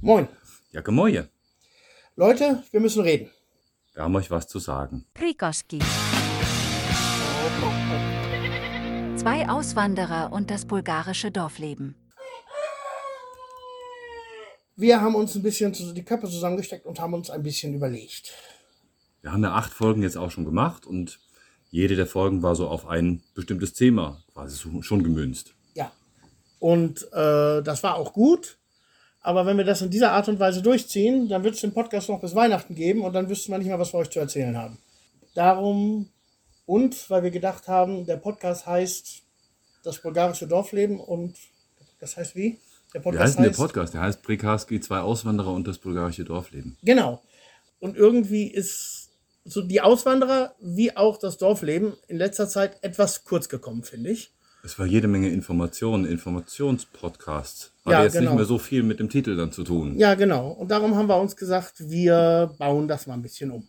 Moin. Ja, gemoje. Leute, wir müssen reden. Wir haben euch was zu sagen. Krikoski. Zwei Auswanderer und das bulgarische Dorfleben. Wir haben uns ein bisschen zu- die Köpfe zusammengesteckt und haben uns ein bisschen überlegt. Wir haben ja acht Folgen jetzt auch schon gemacht und jede der Folgen war so auf ein bestimmtes Thema quasi schon gemünzt. Ja. Und äh, das war auch gut. Aber wenn wir das in dieser Art und Weise durchziehen, dann wird es den Podcast noch bis Weihnachten geben und dann wüssten wir nicht mehr, was wir euch zu erzählen haben. Darum und weil wir gedacht haben, der Podcast heißt das bulgarische Dorfleben und das heißt wie? Der Wie heißt denn der Podcast? Der heißt Prikarski, zwei Auswanderer und das bulgarische Dorfleben. Genau. Und irgendwie ist so die Auswanderer wie auch das Dorfleben in letzter Zeit etwas kurz gekommen, finde ich. Es war jede Menge Informationen, Informationspodcasts. Hat Ja, jetzt genau. nicht mehr so viel mit dem Titel dann zu tun. Ja, genau. Und darum haben wir uns gesagt, wir bauen das mal ein bisschen um.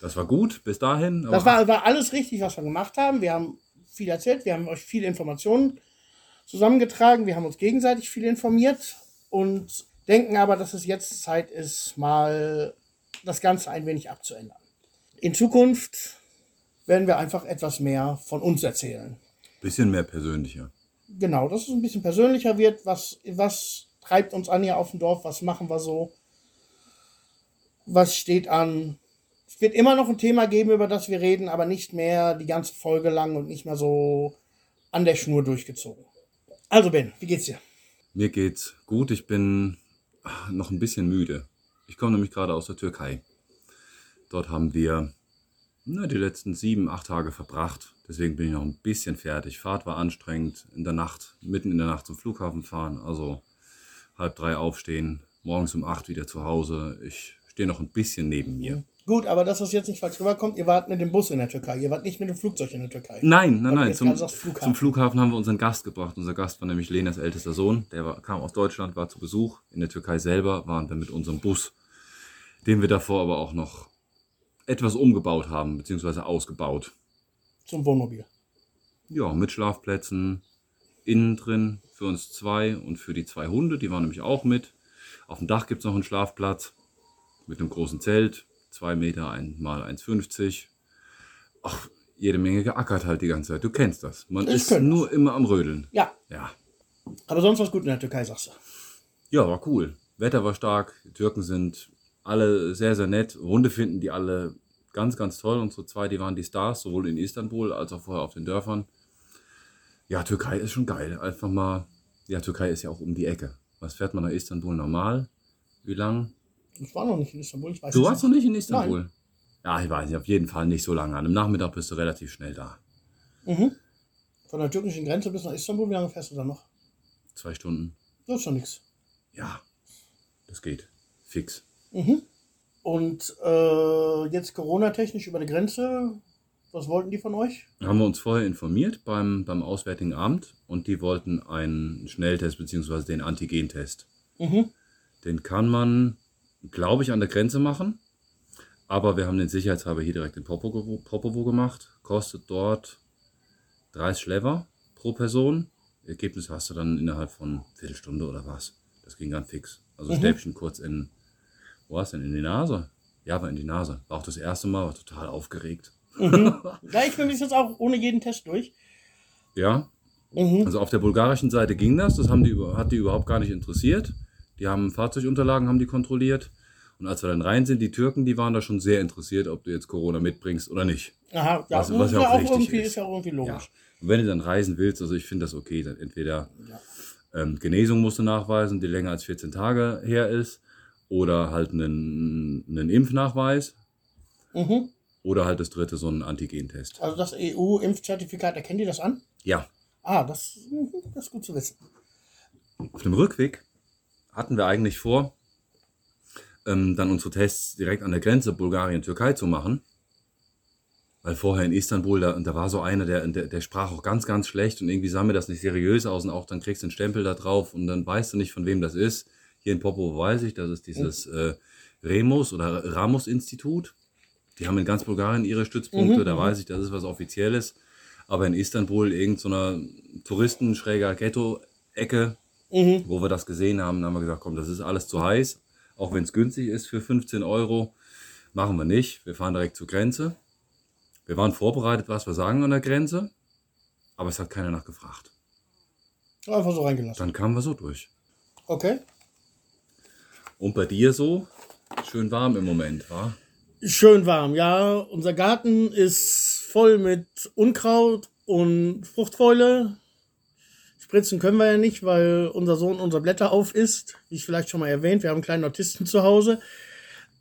Das war gut bis dahin. Das war, war alles richtig, was wir gemacht haben. Wir haben viel erzählt, wir haben euch viele Informationen zusammengetragen, wir haben uns gegenseitig viel informiert und denken aber, dass es jetzt Zeit ist, mal das Ganze ein wenig abzuändern. In Zukunft werden wir einfach etwas mehr von uns erzählen. Bisschen mehr persönlicher. Genau, dass es ein bisschen persönlicher wird. Was, was treibt uns an hier auf dem Dorf? Was machen wir so? Was steht an? Es wird immer noch ein Thema geben, über das wir reden, aber nicht mehr die ganze Folge lang und nicht mehr so an der Schnur durchgezogen. Also Ben, wie geht's dir? Mir geht's gut. Ich bin ah, noch ein bisschen müde. Ich komme nämlich gerade aus der Türkei. Dort haben wir na, die letzten sieben, acht Tage verbracht. Deswegen bin ich noch ein bisschen fertig. Fahrt war anstrengend. In der Nacht, mitten in der Nacht zum Flughafen fahren. Also halb drei aufstehen. Morgens um acht wieder zu Hause. Ich stehe noch ein bisschen neben mir. Gut, aber dass das jetzt nicht falsch rüberkommt, ihr wart mit dem Bus in der Türkei, ihr wart nicht mit dem Flugzeug in der Türkei. Nein, nein, nein. Zum, Flughafen. zum Flughafen haben wir unseren Gast gebracht. Unser Gast war nämlich Lenas ältester Sohn. Der war, kam aus Deutschland, war zu Besuch. In der Türkei selber waren wir mit unserem Bus, den wir davor aber auch noch etwas umgebaut haben, beziehungsweise ausgebaut. Zum Wohnmobil. Ja, mit Schlafplätzen innen drin für uns zwei und für die zwei Hunde, die waren nämlich auch mit. Auf dem Dach gibt es noch einen Schlafplatz mit einem großen Zelt, zwei Meter ein mal 1,50. Ach, jede Menge geackert halt die ganze Zeit. Du kennst das. Man Ich ist kenn das. nur immer am Rödeln. Ja, Ja. aber sonst was gut in der Türkei, sagst du. Ja, war cool. Wetter war stark. Die Türken sind alle sehr, sehr nett. Hunde finden die alle ganz, ganz toll. Unsere zwei, die waren die Stars, sowohl in Istanbul als auch vorher auf den Dörfern. Ja, Türkei ist schon geil. Einfach mal, ja, Türkei ist ja auch um die Ecke. Was fährt man nach Istanbul normal? Wie lang? Ich war noch nicht in Istanbul, ich weiß Du warst noch nicht in Istanbul? Ja, ich weiß nicht, auf jeden Fall nicht so lange. An einem Nachmittag bist du relativ schnell da. Mhm. Von der türkischen Grenze bis nach Istanbul, wie lange fährst du da noch? Zwei Stunden. Das ist schon nichts. Ja, das geht. Fix. Mhm. Und äh, jetzt Corona-technisch über die Grenze, was wollten die von euch? haben wir uns vorher informiert beim, beim Auswärtigen Amt und die wollten einen Schnelltest bzw. den Antigentest. Mhm. Den kann man, glaube ich, an der Grenze machen. Aber wir haben den sicherheitshalber hier direkt in Popovo, Popovo gemacht. Kostet dort 30 Lever pro Person. Ergebnis hast du dann innerhalb von Viertelstunde oder was. Das ging ganz fix. Also Mhm. Stäbchen kurz in, wo war's denn? In die Nase? Ja, war in die Nase. War auch das erste Mal, war total aufgeregt. Ja, ich bin bis jetzt auch ohne jeden Test durch. Ja, Mhm. Also auf der bulgarischen Seite ging das, das haben die, hat die überhaupt gar nicht interessiert. Die haben Fahrzeugunterlagen haben die kontrolliert. Und als wir dann rein sind, die Türken, die waren da schon sehr interessiert, ob du jetzt Corona mitbringst oder nicht. Aha, ja, Was- das was ist ja ja auch auch richtig irgendwie, ist. ist ja auch irgendwie Ja. logisch. Und wenn du dann reisen willst, also ich finde das okay, dann entweder Ja. ähm, Genesung musst du nachweisen, die länger als 14 Tage her ist, oder halt einen, einen Impfnachweis, Mhm. oder halt das dritte, so einen Antigentest. Also das EU-Impfzertifikat, erkennen die das an? Ja, Ah, das, mhm, das ist gut zu wissen. Auf dem Rückweg hatten wir eigentlich vor, ähm, dann unsere Tests direkt an der Grenze Bulgarien-Türkei zu machen. Weil vorher in Istanbul, da, da war so einer, der, der, der sprach auch ganz, ganz schlecht und irgendwie sah mir das nicht seriös aus und auch dann kriegst du einen Stempel da drauf und dann weißt du nicht, von wem das ist. Hier in Popo weiß ich, das ist dieses äh, Remus oder Ramos-Institut. Die haben in ganz Bulgarien ihre Stützpunkte, da weiß ich, das ist was Offizielles. Aber in Istanbul, irgendeiner so Touristen-schräger Ghetto-Ecke, Mhm. wo wir das gesehen haben, haben wir gesagt, komm, das ist alles zu heiß. auch wenn es günstig ist für 15 Euro. Machen wir nicht. Wir fahren direkt zur Grenze. Wir waren vorbereitet, was wir sagen an der Grenze, aber es hat keiner nachgefragt. Einfach so reingelassen. Dann kamen wir so durch. Okay. Und bei dir so? Schön warm im Moment, war? Schön warm, ja. Unser Garten ist voll mit Unkraut und Fruchtfäule. Spritzen können wir ja nicht, weil unser Sohn unsere Blätter auf isst. Wie ich vielleicht schon mal erwähnt, wir haben einen kleinen Autisten zu Hause.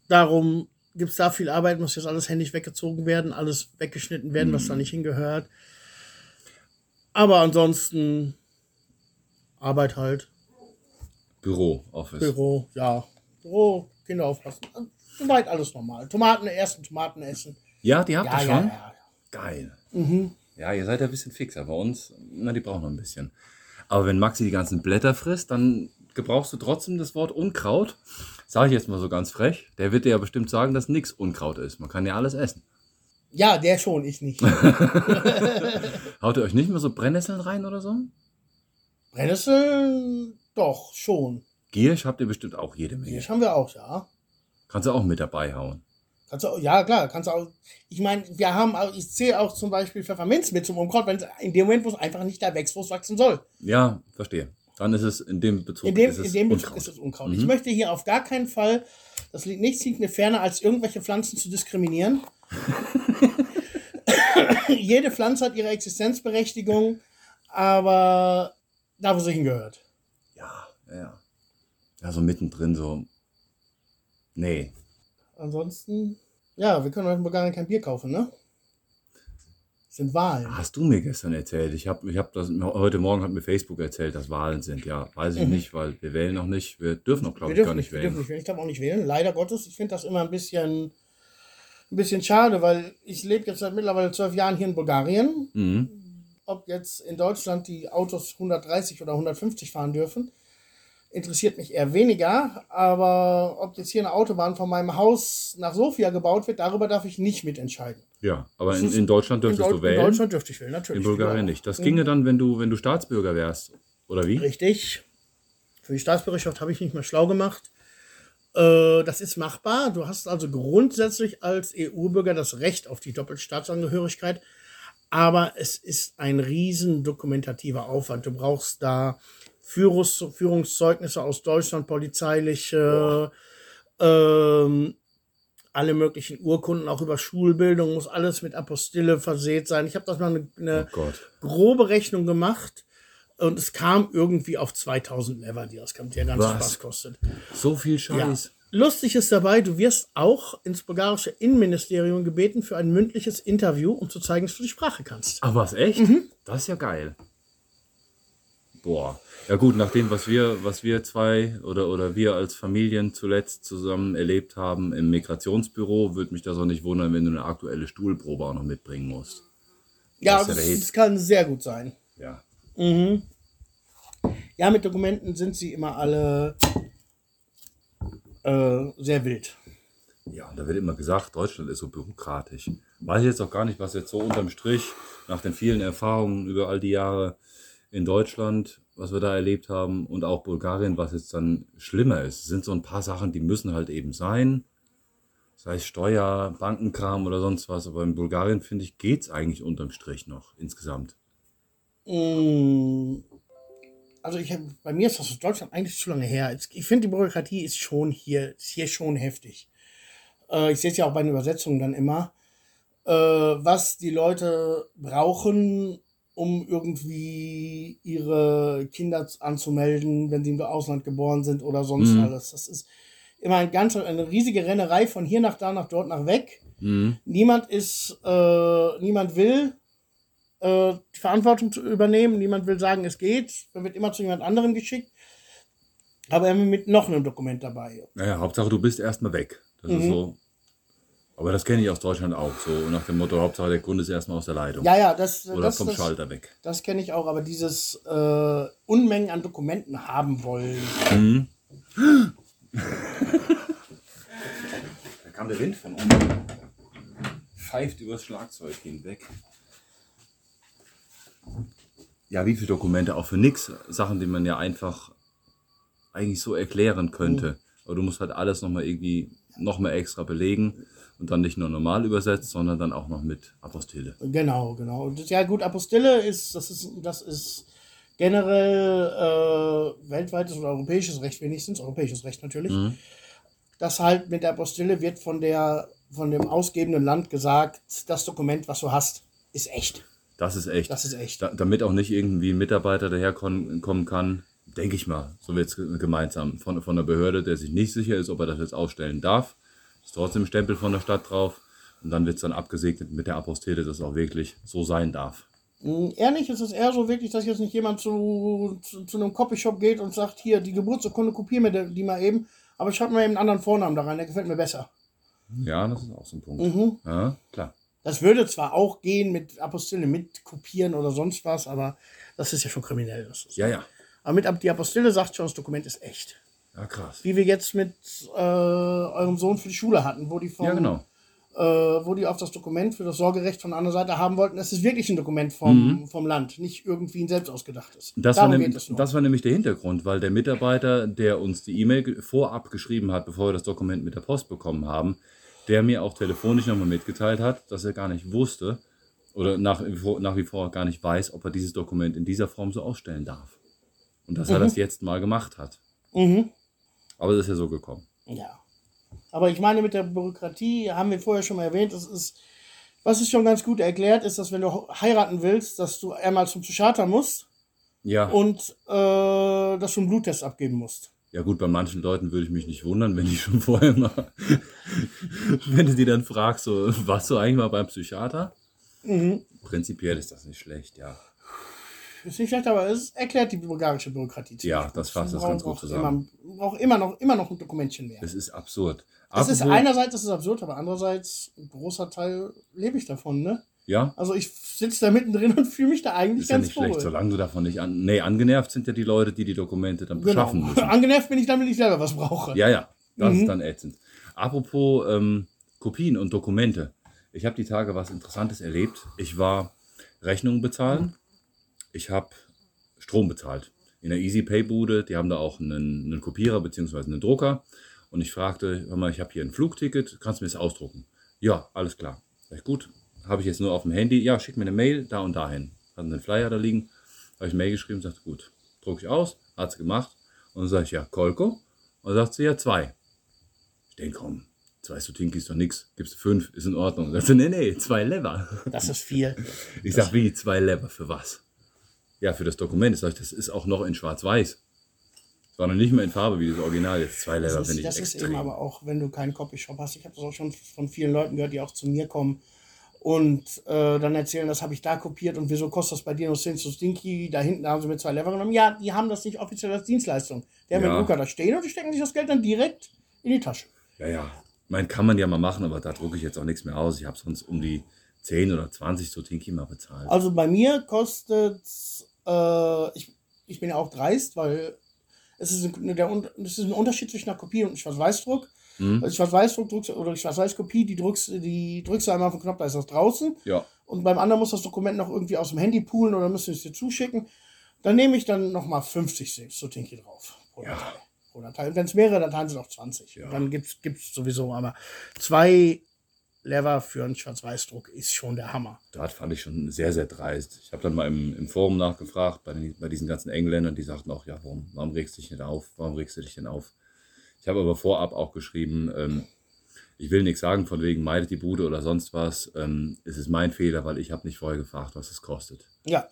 Darum gibt es da viel Arbeit, muss jetzt alles händisch weggezogen werden, alles weggeschnitten werden, was da nicht hingehört. Aber ansonsten Arbeit halt. Büro, Office. Büro, ja. Büro, Kinder aufpassen. Soweit alles normal. Tomaten ersten Tomaten essen. Ja, die habt Ja, ihr ja, schon? ja. Geil. Mhm. Ja, ihr seid ja ein bisschen fixer. Bei uns, na, die brauchen noch ein bisschen. Aber wenn Maxi die ganzen Blätter frisst, dann gebrauchst du trotzdem das Wort Unkraut. Sage ich jetzt mal so ganz frech. Der wird dir ja bestimmt sagen, dass nichts Unkraut ist. Man kann ja alles essen. Ja, der schon, ich nicht. Haut ihr euch nicht mehr so Brennnesseln rein oder so? Brennnessel, doch, schon. Giersch habt ihr bestimmt auch jede Menge. Das haben wir auch, ja. Kannst du auch mit dabei hauen. Kannst du, ja, klar, kannst du auch. Ich meine, wir haben auch, ich zähle auch zum Beispiel Pfefferminz mit zum Unkraut, wenn es in dem Moment, wo es einfach nicht da wächst, wo es wachsen soll. Ja, verstehe. Dann ist es in dem Bezug In dem, ist es in dem Bezug Unkraut. ist es Unkraut. Mhm. Ich möchte hier auf gar keinen Fall, das liegt nichts liegt mir ferner, als irgendwelche Pflanzen zu diskriminieren. Jede Pflanze hat ihre Existenzberechtigung, aber da, wo sie hingehört. Ja, so mittendrin so. Nee. Ansonsten, ja, wir können heute in Bulgarien kein Bier kaufen, ne? Sind Wahlen. Hast du mir gestern erzählt? Ich habe ich hab das heute Morgen hat mir Facebook erzählt, dass Wahlen sind. Ja, weiß ich Mhm. nicht, weil wir wählen noch nicht. Wir dürfen noch, glaube ich, gar nicht nicht, wir wählen. dürfen nicht wählen. Ich darf auch nicht wählen. Leider Gottes. Ich finde das immer ein bisschen, ein bisschen schade, weil ich lebe jetzt seit mittlerweile zwölf Jahren hier in Bulgarien. Mhm. Ob jetzt in Deutschland die Autos 130 oder 150 fahren dürfen, interessiert mich eher weniger. Aber ob jetzt hier eine Autobahn von meinem Haus nach Sofia gebaut wird, darüber darf ich nicht mitentscheiden. Ja, aber in, in Deutschland In, dürftest Deu du wählen. in Deutschland dürfte ich wählen, natürlich. in Bulgarien Ja. nicht. Das ginge dann, wenn du, wenn du Staatsbürger wärst. Oder wie? Richtig. Für die Staatsbürgerschaft habe ich nicht mehr schlau gemacht. Äh, Das ist machbar. Du hast also grundsätzlich als EU-Bürger das Recht auf die Doppelstaatsangehörigkeit. Aber es ist ein riesen dokumentativer Aufwand. Du brauchst da Führungs Führungszeugnisse aus Deutschland, polizeiliche, ähm, alle möglichen Urkunden, auch über Schulbildung, muss alles mit Apostille versehen sein. Ich habe das mal eine, eine Oh grobe Rechnung gemacht und es kam irgendwie auf 2000 Lever, die das kam, der ganze Was? Spaß kostet. So viel Ja. Scheiß. Lustig ist dabei, du wirst auch ins bulgarische Innenministerium gebeten für ein mündliches Interview, um zu zeigen, dass du die Sprache kannst. Ach was, echt? Mhm. Das ist ja geil. Boah. Ja gut, nach dem, was wir, was wir zwei oder, oder wir als Familien zuletzt zusammen erlebt haben im Migrationsbüro, würde mich das auch nicht wundern, wenn du eine aktuelle Stuhlprobe auch noch mitbringen musst. Ja, Das das, das kann sehr gut sein. Ja. Mhm. Ja, mit Dokumenten sind sie immer alle äh, sehr wild. Ja, und da wird immer gesagt, Deutschland ist so bürokratisch. Weiß ich jetzt auch gar nicht, was jetzt so unterm Strich nach den vielen Erfahrungen über all die Jahre in Deutschland, was wir da erlebt haben und auch Bulgarien, was jetzt dann schlimmer ist. Es sind so ein paar Sachen, die müssen halt eben sein. Sei es Steuer, Bankenkram oder sonst was. Aber in Bulgarien, finde ich, geht es eigentlich unterm Strich noch insgesamt. Mm, Also ich bei mir ist das aus Deutschland eigentlich zu lange her. Ich finde, die Bürokratie ist schon hier, ist hier schon heftig. Äh, ich sehe es ja auch bei den Übersetzungen dann immer, äh, was die Leute brauchen, um irgendwie ihre Kinder anzumelden, wenn sie im Ausland geboren sind oder sonst Mhm. alles. Das ist immer ein ganz, eine riesige Rennerei von hier nach da, nach dort, nach weg. Mhm. Niemand ist, äh, niemand will äh, die Verantwortung zu übernehmen. Niemand will sagen, es geht. Man wird immer zu jemand anderem geschickt. Aber immer mit noch einem Dokument dabei. Naja, Hauptsache du bist erstmal weg. Das ist Mhm. so. Aber das kenne ich aus Deutschland auch. So nach dem Motto, Hauptsache der Kunde ist erstmal aus der Leitung. Ja, ja, das, Oder das, vom das, Schalter weg. das kenne ich auch. Aber dieses äh, Unmengen an Dokumenten haben wollen. Mhm. Da kam der Wind von unten. Pfeift übers Schlagzeug hinweg. Ja, wie viele Dokumente auch für nix. Sachen, die man ja einfach eigentlich so erklären könnte. aber du musst halt alles nochmal irgendwie nochmal extra belegen und dann nicht nur normal übersetzt, sondern dann auch noch mit Apostille. Genau, genau. Und ja gut, Apostille ist, das ist, das ist generell äh, weltweites oder europäisches Recht wenigstens, europäisches Recht natürlich. Mhm. Das halt mit der Apostille wird von der von dem ausgebenden Land gesagt, das Dokument, was du hast, ist echt. Das ist echt. Das ist echt. Da, damit auch nicht irgendwie ein Mitarbeiter daherkommen kommen kann, denke ich mal, so wird es gemeinsam von, von der Behörde, der sich nicht sicher ist, ob er das jetzt ausstellen darf. Ist trotzdem ein Stempel von der Stadt drauf. Und dann wird es dann abgesegnet mit der Apostille, dass es auch wirklich so sein darf. Mm, Ehrlich ist es eher so wirklich, dass jetzt nicht jemand zu, zu, zu einem Copyshop geht und sagt, hier, die Geburtsurkunde, kopier mir die mal eben, aber schreib mir eben einen anderen Vornamen da rein, der gefällt mir besser. Ja, das ist auch so ein Punkt. Mhm. Ja, klar. Das würde zwar auch gehen mit Apostille, mit kopieren oder sonst was, aber das ist ja schon kriminell. Ja, ja. Aber mit die Apostille sagt schon, das Dokument ist echt. Ja, krass. Wie wir jetzt mit äh, eurem Sohn für die Schule hatten, wo die vom, Ja, genau. äh, wo die auf das Dokument für das Sorgerecht von anderen Seite haben wollten. Es ist wirklich ein Dokument vom, vom Land, nicht irgendwie ein selbst ausgedachtes. Mhm. Das war, Darum nur. das war nämlich der Hintergrund, weil der Mitarbeiter, der uns die E-Mail vorab geschrieben hat, bevor wir das Dokument mit der Post bekommen haben, der mir auch telefonisch nochmal mitgeteilt hat, dass er gar nicht wusste oder nach, nach wie vor gar nicht weiß, ob er dieses Dokument in dieser Form so ausstellen darf. Und dass er das jetzt mal gemacht hat. Mhm. Aber es ist ja so gekommen. Ja. Aber ich meine, mit der Bürokratie haben wir vorher schon mal erwähnt, das ist, was ist schon ganz gut erklärt, ist, dass wenn du heiraten willst, dass du einmal zum Psychiater musst Ja, und äh, dass du einen Bluttest abgeben musst. ja gut, bei manchen Leuten würde ich mich nicht wundern, wenn die schon vorher mal, wenn du die dann fragst, so, warst du eigentlich mal beim Psychiater? Mhm. Prinzipiell ist das nicht schlecht, ja. Ist nicht schlecht, aber es erklärt die bulgarische Bürokratie. Ja, das fasst das ganz gut zusammen. Immer, braucht immer noch, immer noch ein Dokumentchen mehr. Es ist absurd. Es ist einerseits ist es absurd, aber andererseits ein großer Teil lebe ich davon, ne? Ja, Also ich sitze da mittendrin und fühle mich da eigentlich ist ja ganz nicht schlecht, wohl. solange du davon nicht an. Nee, angenervt sind ja die Leute, die die Dokumente dann Genau. beschaffen müssen. Angenervt bin ich dann, wenn ich selber was brauche. Ja, ja, das Mhm. ist dann ätzend. Apropos ähm, Kopien und Dokumente. Ich habe die Tage was Interessantes erlebt. Ich war Rechnungen bezahlen. Ich habe Strom bezahlt. In der EasyPay-Bude, die haben da auch einen, einen Kopierer bzw. einen Drucker. Und ich fragte, hör mal, ich habe hier ein Flugticket, kannst du mir das ausdrucken? Ja, alles klar. Sag ich, gut, habe ich jetzt nur auf dem Handy. Ja, schick mir eine Mail, da und dahin. Hat einen Flyer da liegen. Habe ich eine Mail geschrieben, sagte, gut, drucke ich aus, hat sie gemacht. Und dann sage ich, ja, Kolko? Und dann sagt sie, ja, zwei. Ich denke, komm, zwei Sutinki ist doch nix. Gibst du fünf, ist in Ordnung. Sagt sie, nee, nee, zwei Lever. Das ist viel. Ich sag, wie, zwei Lever, für was? Ja, für das Dokument. Ich sag, das ist auch noch in schwarz-weiß. Es war noch nicht mehr in Farbe wie das Original. Jetzt zwei Lever Das, finde ist, ich das ist extrem. eben aber auch, wenn du keinen Copyshop hast. Ich habe das auch schon von vielen Leuten gehört, die auch zu mir kommen und äh, dann erzählen, das habe ich da kopiert und wieso kostet das bei dir nur 10 zu Stinky? Da hinten haben sie mir zwei Lever genommen. Ja, die haben das nicht offiziell als Dienstleistung. Die haben Ja. den Drucker da stehen und die stecken sich das Geld dann direkt in die Tasche. Ja, ja. Mein kann man ja mal machen, aber da drucke ich jetzt auch nichts mehr aus. Ich habe sonst um die 10 oder 20 Sutinki mal bezahlt. Also bei mir kostet äh, ich, ich bin ja auch dreist, weil es ist ein, der, es ist ein Unterschied zwischen einer Kopie und einem Schwarz-Weiß-Druck. Mhm. Also Schwarz-Weiß-Druck druckst, oder Schwarz-Weiß-Kopie, die drückst, die drückst du einmal auf den Knopf, da ist das draußen. Ja. Und beim anderen muss das Dokument noch irgendwie aus dem Handy poolen oder müssen es dir zuschicken. Dann nehme ich dann nochmal 50 Sutinki drauf pro Ja. Datei. Pro Datei. Und wenn es mehrere Dateien sind, auch 20. Ja. Und dann gibt es sowieso, aber zwei Lever für einen Schwarz-Weiß-Druck ist schon der Hammer. Das fand ich schon sehr, sehr dreist. Ich habe dann mal im, im Forum nachgefragt, bei, den, bei diesen ganzen Engländern, die sagten auch, ja, warum, warum regst du dich nicht auf? Warum regst du dich denn auf? Ich habe aber vorab auch geschrieben, ähm, ich will nichts sagen von wegen meidet die Bude oder sonst was. Ähm, es ist mein Fehler, weil ich habe nicht vorher gefragt, was es kostet. Ja.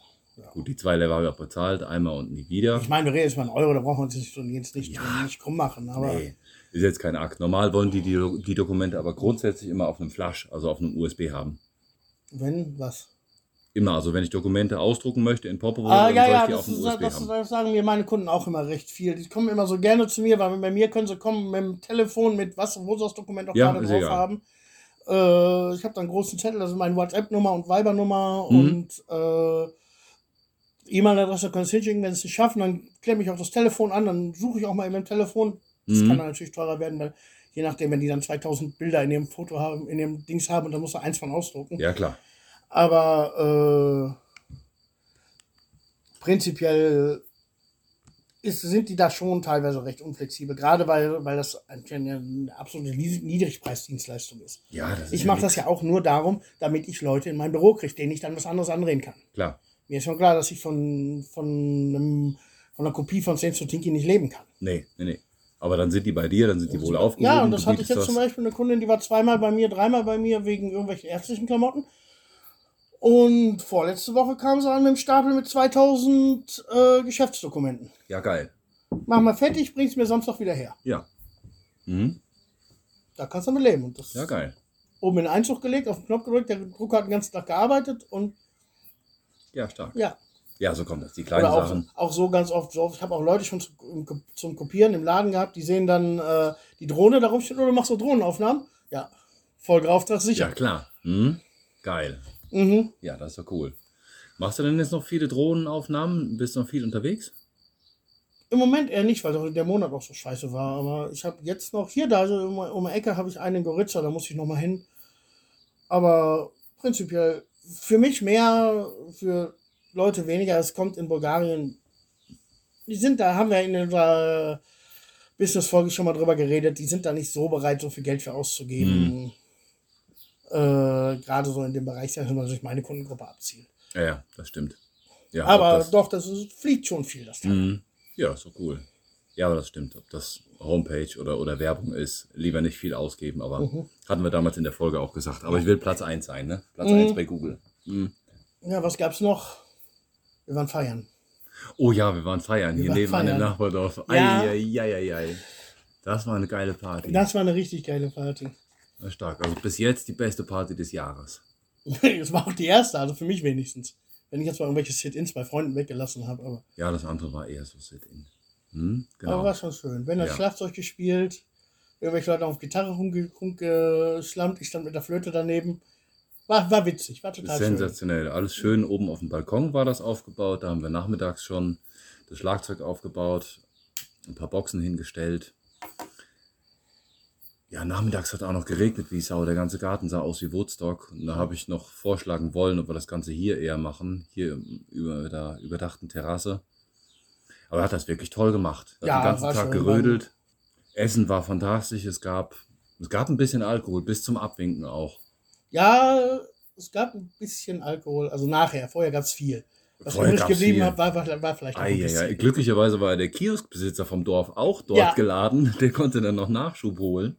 Gut, die zwei Level habe ich auch bezahlt, einmal und nie wieder. Ich meine, du redest mal einen Euro, da brauchen wir uns nicht, jetzt nicht, nicht krumm machen. Aber Nee, ist jetzt kein Akt. Normal wollen die, die die Dokumente aber grundsätzlich immer auf einem Flash, also auf einem USB haben. wenn, was? Immer, also wenn ich Dokumente ausdrucken möchte in Popo, Ah, dann ja, soll ich ja, die das, auf dem USB das, haben. das sagen mir meine Kunden auch immer recht viel. Die kommen immer so gerne zu mir, weil bei mir können sie kommen mit dem Telefon, mit was, wo sie das Dokument auch Ja, gerade drauf egal. haben. Äh, ich habe da einen großen Zettel, das ist meine WhatsApp-Nummer und Viber-Nummer Mhm. und äh, E-Mail-Adresse können sie hinschicken, wenn sie es nicht schaffen, dann klemme ich auch das Telefon an, dann suche ich auch mal in meinem Telefon. Das Mhm. kann natürlich teurer werden, weil je nachdem, wenn die dann 2000 Bilder in ihrem Foto haben, in ihrem Dings haben und dann muss er eins von ausdrucken. Ja, klar. Aber äh, prinzipiell ist, sind die da schon teilweise recht unflexibel, gerade weil, weil das eine, absolute Nied- Niedrigpreisdienstleistung ist. Ja, das ist Ich mache das ja auch nur darum, damit ich Leute in mein Büro kriege, denen ich dann was anderes anreden kann. Klar. Mir ist schon klar, dass ich von, von, einem, von einer Kopie von Saints to Tinky nicht leben kann. Nee, nee, nee. Aber dann sind die bei dir, dann sind die wohl aufgehoben. Ja, und das hatte ich jetzt zum das- Beispiel eine Kundin, die war zweimal bei mir, dreimal bei mir wegen irgendwelchen ärztlichen Klamotten. Und vorletzte Woche kam sie an mit einem Stapel mit 2000 äh, Geschäftsdokumenten. Ja, geil. Mach mal fertig, bring's mir Samstag wieder her. Ja. Mhm. Da kannst du mit leben. Und das Ja, geil. oben in den Einzug gelegt, auf den Knopf gedrückt, der Drucker hat den ganzen Tag gearbeitet und Ja, stark. ja. Ja, so kommt das. Die kleinen auch, Sachen. auch so ganz oft, so, ich habe auch Leute schon zum, zum Kopieren im Laden gehabt, die sehen dann äh, die Drohne da rumstehen oder machst du Drohnenaufnahmen? Ja, Folgeauftrag Ja, sicher. klar. Mhm. Geil. Mhm. Ja, das ist doch cool. Machst du denn jetzt noch viele Drohnenaufnahmen? Bist du noch viel unterwegs? Im Moment eher nicht, weil der Monat auch so scheiße war. Aber ich habe jetzt noch hier, da also um, um die Ecke habe ich einen in Goritza, da muss ich noch mal hin. Aber prinzipiell für mich mehr, für Leute weniger. Es kommt in Bulgarien. Die sind da, haben wir in unserer Business-Folge schon mal drüber geredet. Die sind da nicht so bereit, so viel Geld für auszugeben. Äh, Gerade so in dem Bereich, wenn man sich meine Kundengruppe abzielt. Ja, ja, das stimmt. Ja, aber das, doch, das ist, fliegt schon viel, das Teil. Mhm. Ja, doch cool. Ja, aber das stimmt. Ob das Homepage oder, oder Werbung ist, lieber nicht viel ausgeben. Aber Mhm. hatten wir damals in der Folge auch gesagt. Aber ich will Platz 1 sein, ne? Platz Mhm. 1 bei Google. Mhm. Ja, was gab's noch? Wir waren feiern. Oh ja, wir waren feiern Wir hier waren nebenan im feiern. Nachbardorf. Ja. Eieieiei. Das war eine geile Party. Das war eine richtig geile Party. Stark. Also bis jetzt die beste Party des Jahres. Es war auch die erste, also für mich wenigstens. Wenn ich jetzt mal irgendwelche Sit-Ins bei Freunden weggelassen habe. Aber, Ja, das andere war eher so Sit-In. Hm, aber genau. war schon schön. Wenn das Ja. Schlagzeug gespielt, irgendwelche Leute auf Gitarre rumge- rumgeschlammt, ich stand mit der Flöte daneben. War, war witzig, war total schön. Sensationell. Alles schön. Oben auf dem Balkon war das aufgebaut. Da haben wir nachmittags schon das Schlagzeug aufgebaut, ein paar Boxen hingestellt. Ja, nachmittags hat auch noch geregnet wie Sau. Der ganze Garten sah aus wie Woodstock. Und da habe ich noch vorschlagen wollen, ob wir das Ganze hier eher machen. Hier über der überdachten Terrasse. Aber er hat das wirklich toll gemacht. Er Ja, hat den ganzen Tag schön. gerödelt. Essen war fantastisch. Es gab, es gab ein bisschen Alkohol, bis zum Abwinken auch. Ja, es gab ein bisschen Alkohol, also nachher, vorher gab es viel. Was Vorher übrig geblieben hat, war, war, war vielleicht ein Eieiei. bisschen. Glücklicherweise war der Kioskbesitzer vom Dorf auch dort Ja. geladen. Der konnte dann noch Nachschub holen.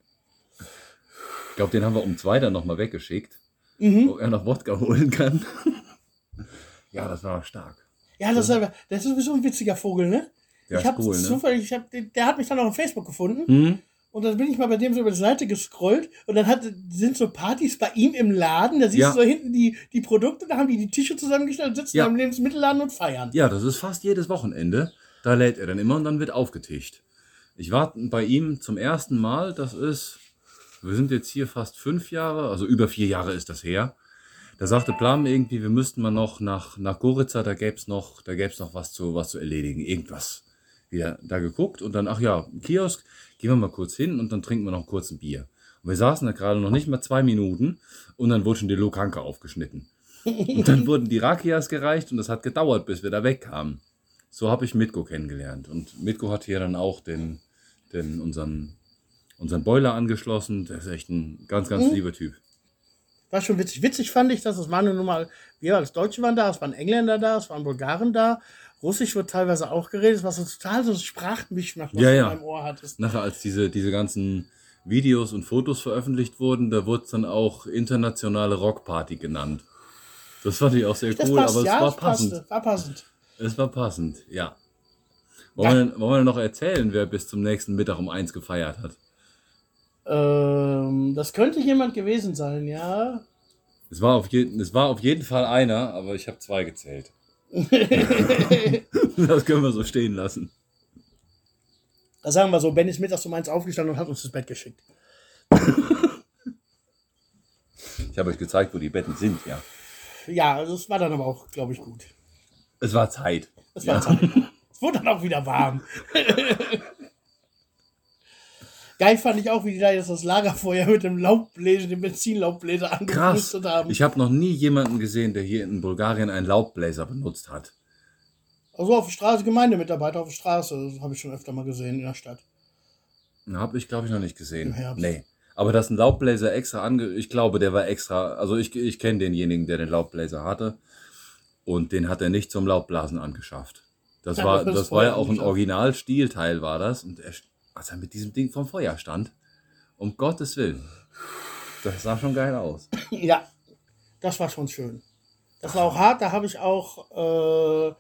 Ich glaube, den haben wir um zwei dann nochmal weggeschickt, Mhm. wo er noch Wodka holen kann. ja, das war stark. Ja, das ist, aber, das ist sowieso ein witziger Vogel, ne? Der ich ist cool, ne? zufällig, ich hab, der hat mich dann auch auf Facebook gefunden. Hm? Und dann bin ich mal bei dem so über die Seite gescrollt und dann hat, sind so Partys bei ihm im Laden. Da siehst Ja. du so hinten die, die Produkte, da haben die die Tische zusammengestellt, sitzen Ja. da im Lebensmittelladen und feiern. Ja, das ist fast jedes Wochenende. Da lädt er dann immer und dann wird aufgetischt. Ich war bei ihm zum ersten Mal, das ist, wir sind jetzt hier fast fünf Jahre, also über vier Jahre ist das her. Da sagte Plan irgendwie, wir müssten mal noch nach, nach Goritza, da gäb's noch, da gäb's noch was zu, was zu erledigen, irgendwas. Wir da geguckt und dann, ach ja, Kiosk, gehen wir mal kurz hin und dann trinken wir noch kurz ein Bier. Und wir saßen da gerade noch nicht mal zwei Minuten und dann wurde schon die Lokanke aufgeschnitten. Und dann wurden die Rakias gereicht und es hat gedauert, bis wir da wegkamen. So habe ich Mitko kennengelernt. Und Mitko hat hier dann auch den, den unseren, unseren Boiler angeschlossen. Der ist echt ein ganz, ganz Mhm. lieber Typ. War schon witzig. Witzig fand ich, dass es waren nur mal, wir als Deutsche waren da, es waren Engländer da, es waren Bulgaren da. Russisch wird teilweise auch geredet, was so total so Sprachmischmasch, was Ja, du ja. in deinem Ohr hattest. Nachher, als diese, diese ganzen Videos und Fotos veröffentlicht wurden, da wurde es dann auch internationale Rockparty genannt. Das fand ich auch sehr Das cool, passt, aber es ja, war es passend. passte, war passend. Es war passend, ja. Wollen wir, denn- wollen wir noch erzählen, wer bis zum nächsten Mittag um eins gefeiert hat? Ähm, das könnte jemand gewesen sein, ja. Es war auf, jeden, es war auf jeden Fall einer, aber ich habe zwei gezählt. das können wir so stehen lassen. Da sagen wir so, Ben ist mittags um eins aufgestanden und hat uns ins Bett geschickt. Ich habe euch gezeigt, wo die Betten sind, ja. Ja, es war dann aber auch, glaube ich, gut. Es war Zeit. Es war Ja. Zeit. Es wurde dann auch wieder warm. Geil fand ich auch, wie die da jetzt das Lagerfeuer mit dem Laubbläser, dem Benzinlaubbläser angepustet haben. Ich habe noch nie jemanden gesehen, der hier in Bulgarien einen Laubbläser benutzt hat. Also auf der Straße, Gemeindemitarbeiter auf der Straße, das habe ich schon öfter mal gesehen in der Stadt. Habe ich, glaube ich, noch nicht gesehen. Im Herbst. Nee. Aber dass ein Laubbläser extra ange... Ich glaube, der war extra... Also ich, ich kenne denjenigen, der den Laubbläser hatte. Und den hat er nicht zum Laubblasen angeschafft. Das Ja, war, das das war ja auch ein angeschafft. Originalstielteil, war das. Und er, als er mit diesem Ding vom Feuer stand, um Gottes Willen. Das sah schon geil aus. Ja, das war schon schön. Das war auch hart, da habe ich auch äh,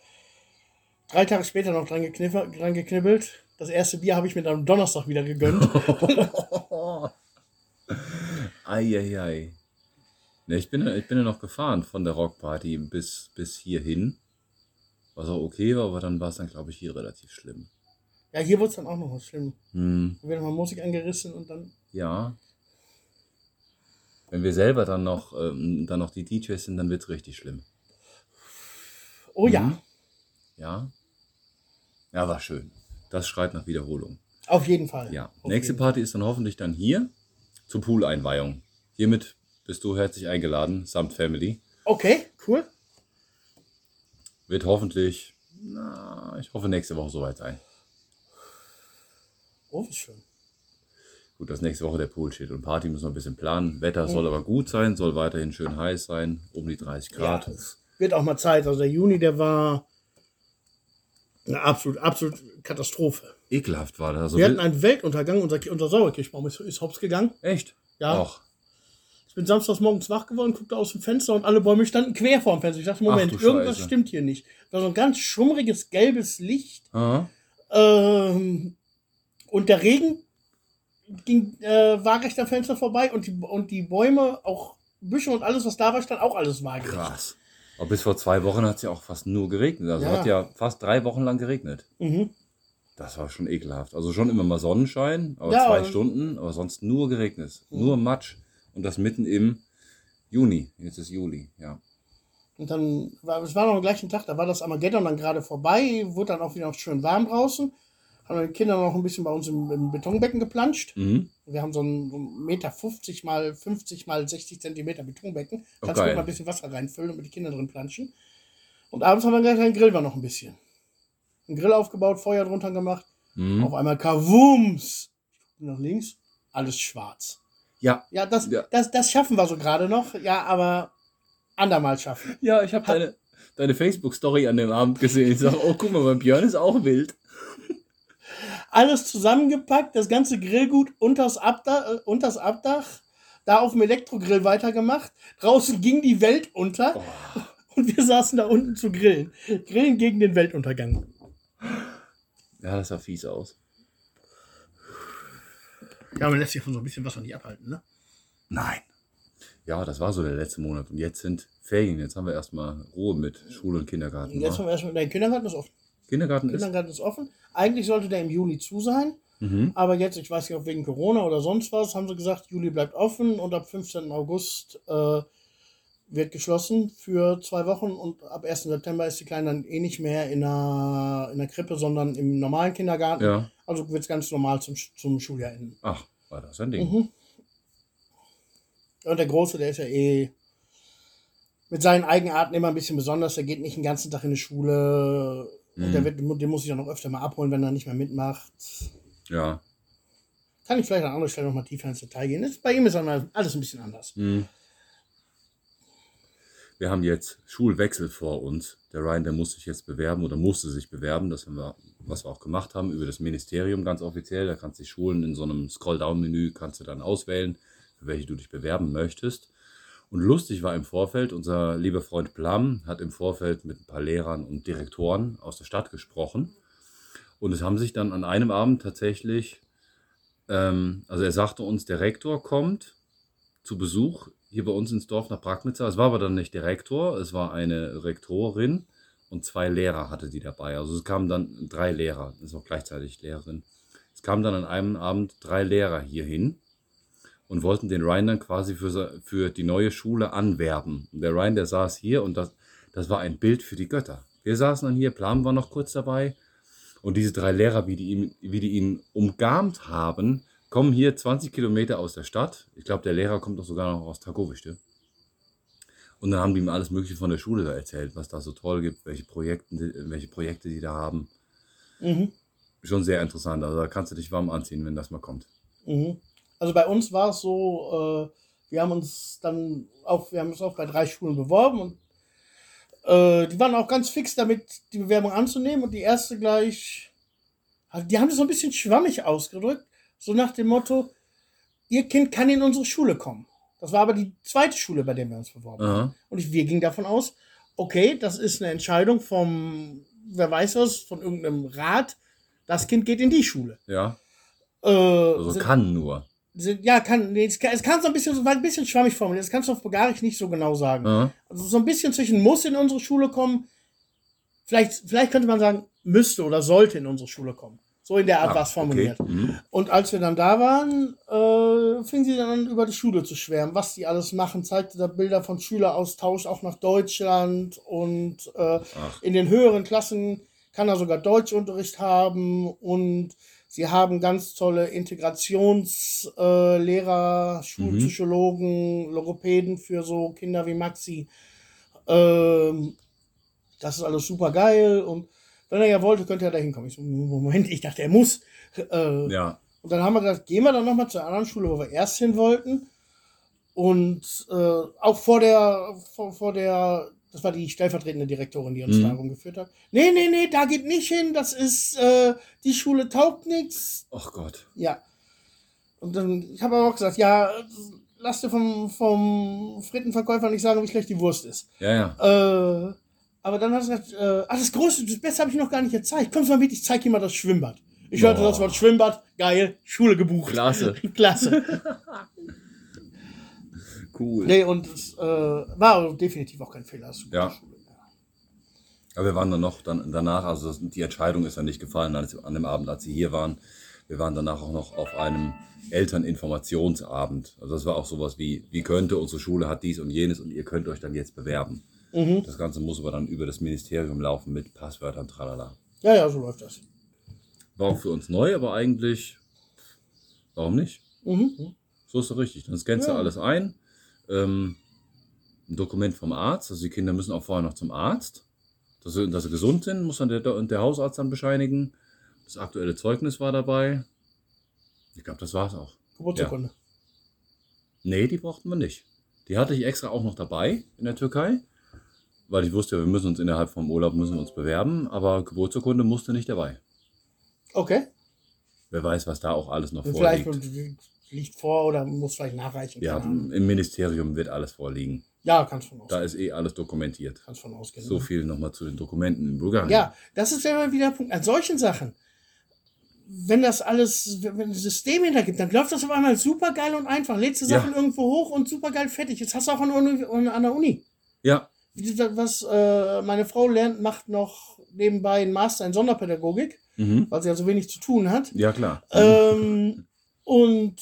drei Tage später noch dran, dran geknibbelt. Das erste Bier habe ich mir dann am Donnerstag wieder gegönnt. Eieiei. Ne, ich, bin, ja- ich bin ja noch gefahren von der Rockparty bis, bis hierhin. Was auch okay war, aber dann war es dann, glaube ich, hier relativ schlimm. Ja, hier wurde es dann auch noch was schlimm. Hm, Da wird mal Musik angerissen und dann. ja. Wenn wir selber dann noch, ähm, dann noch die DJs sind, dann wird es richtig schlimm. Oh ja, Mhm. Ja. Ja, war schön. Das schreit nach Wiederholung. auf jeden Fall. Ja. Auf Nächste Party ist dann hoffentlich dann hier zur Pooleinweihung. Hiermit bist du herzlich eingeladen, samt Family. Fall. Okay, cool. Wird hoffentlich, na, ich hoffe nächste Woche soweit sein. Oh, ist schön. Gut, dass nächste Woche der Pool steht und Party müssen wir ein bisschen planen. Wetter Mhm. soll aber gut sein, soll weiterhin schön heiß sein, um die 30 Grad. Ja, wird auch mal Zeit. Also der Juni, der war eine absolut, absolut Katastrophe. Ekelhaft war das. Also, Wir hatten einen Weltuntergang, unser, unser Sauerkirschbaum ist, ist hops gegangen. echt? Ja. Och, Ich bin samstags morgens wach geworden, guckte aus dem Fenster und alle Bäume standen quer vor dem Fenster. Ich dachte, Moment, irgendwas Scheiße. stimmt hier nicht. Da war so ein ganz schummriges gelbes Licht. Ähm, und der Regen ging äh, waagerecht am Fenster vorbei und die, und die Bäume, auch Büsche und alles, was da war, stand auch alles waagerecht. krass. Aber bis vor zwei Wochen hat es ja auch fast nur geregnet. Also Ja. hat ja fast drei Wochen lang geregnet. Mhm. Das war schon ekelhaft. Also schon immer mal Sonnenschein, aber Ja, zwei Stunden, aber sonst nur geregnet. Mhm. Nur Matsch. Und das mitten im Juni. Jetzt ist Juli, ja. Und dann war es war noch am gleichen Tag, da war das Armageddon dann gerade vorbei, wurde dann auch wieder schön warm draußen. Haben die Kinder noch ein bisschen bei uns im, im Betonbecken geplanscht. Mhm. Wir haben so ein, so ein Meter 50 mal 50 mal 60 Zentimeter Betonbecken. Oh, Kannst du geil. mal ein bisschen Wasser reinfüllen und mit den Kindern drin planschen. Und abends haben wir gleich einen Grill war noch ein bisschen. Ein Grill aufgebaut, Feuer drunter gemacht. Mhm. Auf einmal Kavums. Ich gucke nach links, alles schwarz. Ja. Ja, das, Ja. Das, das schaffen wir so gerade noch. Ja, aber andermal schaffen. Ja, ich habe deine, deine Facebook-Story an dem Abend gesehen. Ich sage, oh, guck mal, mein Björn ist auch wild. Alles zusammengepackt, das ganze Grillgut unters Abdach, äh, unters Abdach, da auf dem Elektrogrill weitergemacht. Draußen ging die Welt unter Oh. und wir saßen da unten zu grillen. Grillen gegen den Weltuntergang. Ja, das sah fies aus. Ja, man lässt sich von so ein bisschen Wasser nicht abhalten, ne? Nein. Ja, das war so der letzte Monat. Und jetzt sind Ferien. Jetzt haben wir erstmal Ruhe mit Schule und Kindergarten. Und jetzt wa? haben wir erstmal, der Kindergarten ist offen. Kindergarten ist. Kindergarten ist offen. Eigentlich sollte der im Juli zu sein. Mhm. Aber jetzt, ich weiß nicht, ob wegen Corona oder sonst was, haben sie gesagt, Juli bleibt offen und ab 15. August äh, wird geschlossen für zwei Wochen und ab 1. September ist die Kleine dann eh nicht mehr in der, in der Krippe, sondern im normalen Kindergarten. Ja. Also wird es ganz normal zum, zum Schuljahr enden. Ach, war das ein Ding. Mhm. Und der Große, der ist ja eh mit seinen Eigenarten immer ein bisschen besonders. Der geht nicht den ganzen Tag in die Schule. Und Mhm. der wird, den muss ich auch noch öfter mal abholen, wenn er nicht mehr mitmacht. Ja. Kann ich vielleicht an anderer Stelle noch mal tiefer ins Detail gehen. Das, bei ihm ist alles ein bisschen anders. Mhm. Wir haben jetzt Schulwechsel vor uns. Der Ryan, der muss sich jetzt bewerben oder musste sich bewerben. Das haben wir, was wir auch gemacht haben, über das Ministerium ganz offiziell. Da kannst du die Schulen in so einem Scroll-Down-Menü kannst du dann auswählen, für welche du dich bewerben möchtest. Und lustig war im Vorfeld, unser lieber Freund Plum hat im Vorfeld mit ein paar Lehrern und Direktoren aus der Stadt gesprochen. Und es haben sich dann an einem Abend tatsächlich, ähm, also er sagte uns, der Rektor kommt zu Besuch hier bei uns ins Dorf nach Bragnitzer. Es war aber dann nicht der Rektor, es war eine Rektorin und zwei Lehrer hatte die dabei. Also es kamen dann drei Lehrer, das ist auch gleichzeitig Lehrerin. Es kamen dann an einem Abend drei Lehrer hierhin und wollten den Ryan dann quasi für, für die neue Schule anwerben. Und der Ryan, der saß hier und das, das war ein Bild für die Götter. Wir saßen dann hier, Plan war noch kurz dabei. Und diese drei Lehrer, wie die ihn, wie die ihn umgarnt haben, kommen hier 20 Kilometer aus der Stadt. Ich glaube, der Lehrer kommt doch sogar noch aus Targowischte. Und dann haben die mir alles Mögliche von der Schule da erzählt, was da so toll gibt, welche Projekte, welche Projekte die da haben. Mhm. Schon sehr interessant. Also da kannst du dich warm anziehen, wenn das mal kommt. Mhm. Also bei uns war es so, äh, wir haben uns dann auch, wir haben uns auch bei drei Schulen beworben und äh, die waren auch ganz fix damit, die Bewerbung anzunehmen und die erste gleich, also die haben das so ein bisschen schwammig ausgedrückt, so nach dem Motto, ihr Kind kann in unsere Schule kommen. Das war aber die zweite Schule, bei der wir uns beworben haben. Aha. Und ich, wir gingen davon aus, okay, das ist eine Entscheidung vom, wer weiß was, von irgendeinem Rat, das Kind geht in die Schule. Ja, Äh, also sind- kann nur. Ja, kann, es kann, es kann so ein bisschen, so war ein bisschen schwammig formuliert. Das kannst du auf Bulgarisch nicht so genau sagen. Aha. Also so ein bisschen zwischen muss in unsere Schule kommen. Vielleicht, vielleicht könnte man sagen, müsste oder sollte in unsere Schule kommen. So in der Art Ah, war es formuliert. Okay. Mhm. Und als wir dann da waren, äh, fing sie dann an, über die Schule zu schwärmen, was die alles machen, zeigte da Bilder von Schüleraustausch auch nach Deutschland und äh, in den höheren Klassen kann er sogar Deutschunterricht haben und sie haben ganz tolle Integrationslehrer, äh, Schulpsychologen, Logopäden für so Kinder wie Maxi. Ähm, das ist alles super geil und wenn er ja wollte, könnte er da hinkommen. Ich so, Moment, ich dachte, er muss. Äh, ja. und dann haben wir gesagt, gehen wir dann nochmal zur anderen Schule, wo wir erst hin wollten. Und äh, auch vor der, vor, vor der, das war die stellvertretende Direktorin, die uns Mhm. da rumgeführt hat. Nee, nee, nee, da geht nicht hin, das ist, äh, die Schule taugt nichts. Ach Gott. Ja. Und dann, ich habe aber auch gesagt, ja, lass dir vom, vom Frittenverkäufer nicht sagen, wie schlecht die Wurst ist. Ja, ja. Äh, aber dann hat er gesagt, äh, ah, das Große, das Beste habe ich noch gar nicht gezeigt. Kommst mal mit, ich zeige dir mal das Schwimmbad. Ich hörte Boah. das Wort Schwimmbad, geil, Schule gebucht. Klasse. Klasse. Cool. Nee, und es äh, war definitiv auch kein Fehler. Ja. Aber wir waren dann noch dann danach, also die Entscheidung ist dann nicht gefallen als, an dem Abend, als sie hier waren. Wir waren danach auch noch auf einem Elterninformationsabend. Also das war auch sowas wie, wie könnte unsere Schule hat dies und jenes und ihr könnt euch dann jetzt bewerben. Mhm. Das Ganze muss aber dann über das Ministerium laufen mit Passwörtern, tralala. Ja, ja, so läuft das. War auch für uns neu, aber eigentlich, warum nicht? Mhm. So ist doch richtig. Dann scannst du Ja. alles ein. Ähm, ein Dokument vom Arzt. Also die Kinder müssen auch vorher noch zum Arzt. Dass sie, dass sie gesund sind, muss dann der, der Hausarzt dann bescheinigen. Das aktuelle Zeugnis war dabei. Ich glaube, das war's auch. Geburtsurkunde. Nee, die brauchten wir nicht. Die hatte ich extra auch noch dabei in der Türkei. Weil ich wusste, wir müssen uns innerhalb vom Urlaub müssen uns bewerben. Aber Geburtsurkunde musste nicht dabei. Okay. Wer weiß, was da auch alles noch Und vielleicht vorliegt. Liegt vor oder muss vielleicht nachreichen. Ja, im Ministerium wird alles vorliegen. ja kannst von Da ausgehen. ist eh alles dokumentiert. Kannst von ausgehen. So viel nochmal zu den Dokumenten in Bulgarien. Ja, das ist ja immer wieder der Punkt. An solchen Sachen, wenn das alles, wenn ein System hintergibt, dann läuft das auf einmal super geil und einfach. Lädst du Ja. Sachen irgendwo hoch und super geil fertig. Jetzt hast du auch an, der Uni- an der Uni. Ja, Was äh, meine Frau lernt, macht noch nebenbei einen Master in Sonderpädagogik, mhm. weil sie ja so wenig zu tun hat. ja klar. Ähm, und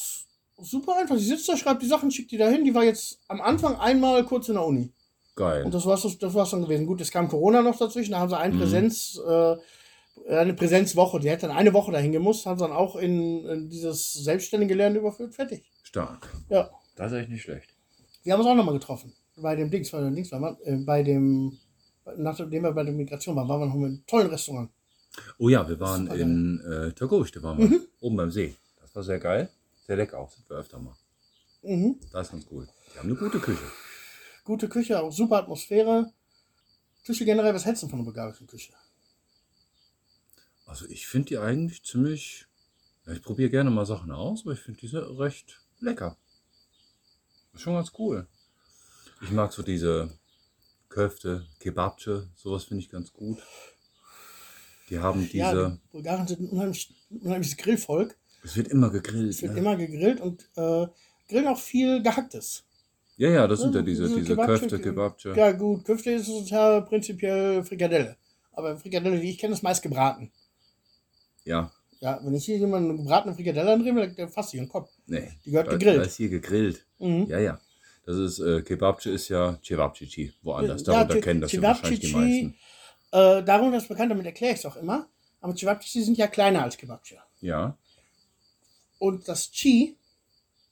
super einfach. Sie sitzt da, schreibt die Sachen, schickt die dahin. Die war jetzt am Anfang einmal kurz in der Uni. Geil. Und das war's, das war's dann gewesen. Gut, es kam Corona noch dazwischen, da haben sie ein Mhm. Präsenz, äh, eine Präsenzwoche, die hätte dann eine Woche dahin gemusst, haben sie dann auch in, in dieses selbstständige Lernen überführt, fertig. Stark. Ja. Das ist echt nicht schlecht. Wir haben uns auch nochmal getroffen. Bei dem Dings, bei dem Dings, waren wir, äh, bei dem, nachdem wir bei der Migration waren, waren wir noch in einem tollen Restaurant. Oh ja, wir waren in äh, Türkisch, da waren wir Mhm. oben beim See. Das war sehr geil. Sehr lecker auch. Sind wir öfter mal. Mhm. Das ist ganz cool. Die haben eine gute Küche. Gute Küche, auch super Atmosphäre. Küche generell, was hältst du von der bulgarischen Küche? Also ich finde die eigentlich ziemlich. Ja, ich probiere gerne mal Sachen aus, aber ich finde diese recht lecker. Ist schon ganz cool. Ich mag so diese Köfte, Kebabche, sowas finde ich ganz gut. Die haben diese. Ja, die Bulgaren sind ein unheimlich, unheimliches Grillvolk. Es wird immer gegrillt. Es wird ne? immer gegrillt und äh, grillen auch viel Gehacktes. Ja, ja, das sind ja diese, diese diese Köfte, Kebabche. Ja, gut, Köfte ist ja prinzipiell Frikadelle. Aber Frikadelle, die ich kenne, ist meist gebraten. Ja, Ja, wenn ich hier jemanden eine gebratene Frikadelle andrehen der fasst sich den Kopf. nee. Die gehört da, gegrillt. Da ist hier gegrillt. Mhm. Ja, ja. Das ist, äh, Kebabche ist ja Cevapcici, woanders. Ja, Darunter kennen das ja wahrscheinlich die meisten. Äh, darum das bekannt, damit erkläre ich es auch immer. Aber Cevapcici sind ja kleiner als Kebabche. Ja. Und das Chi,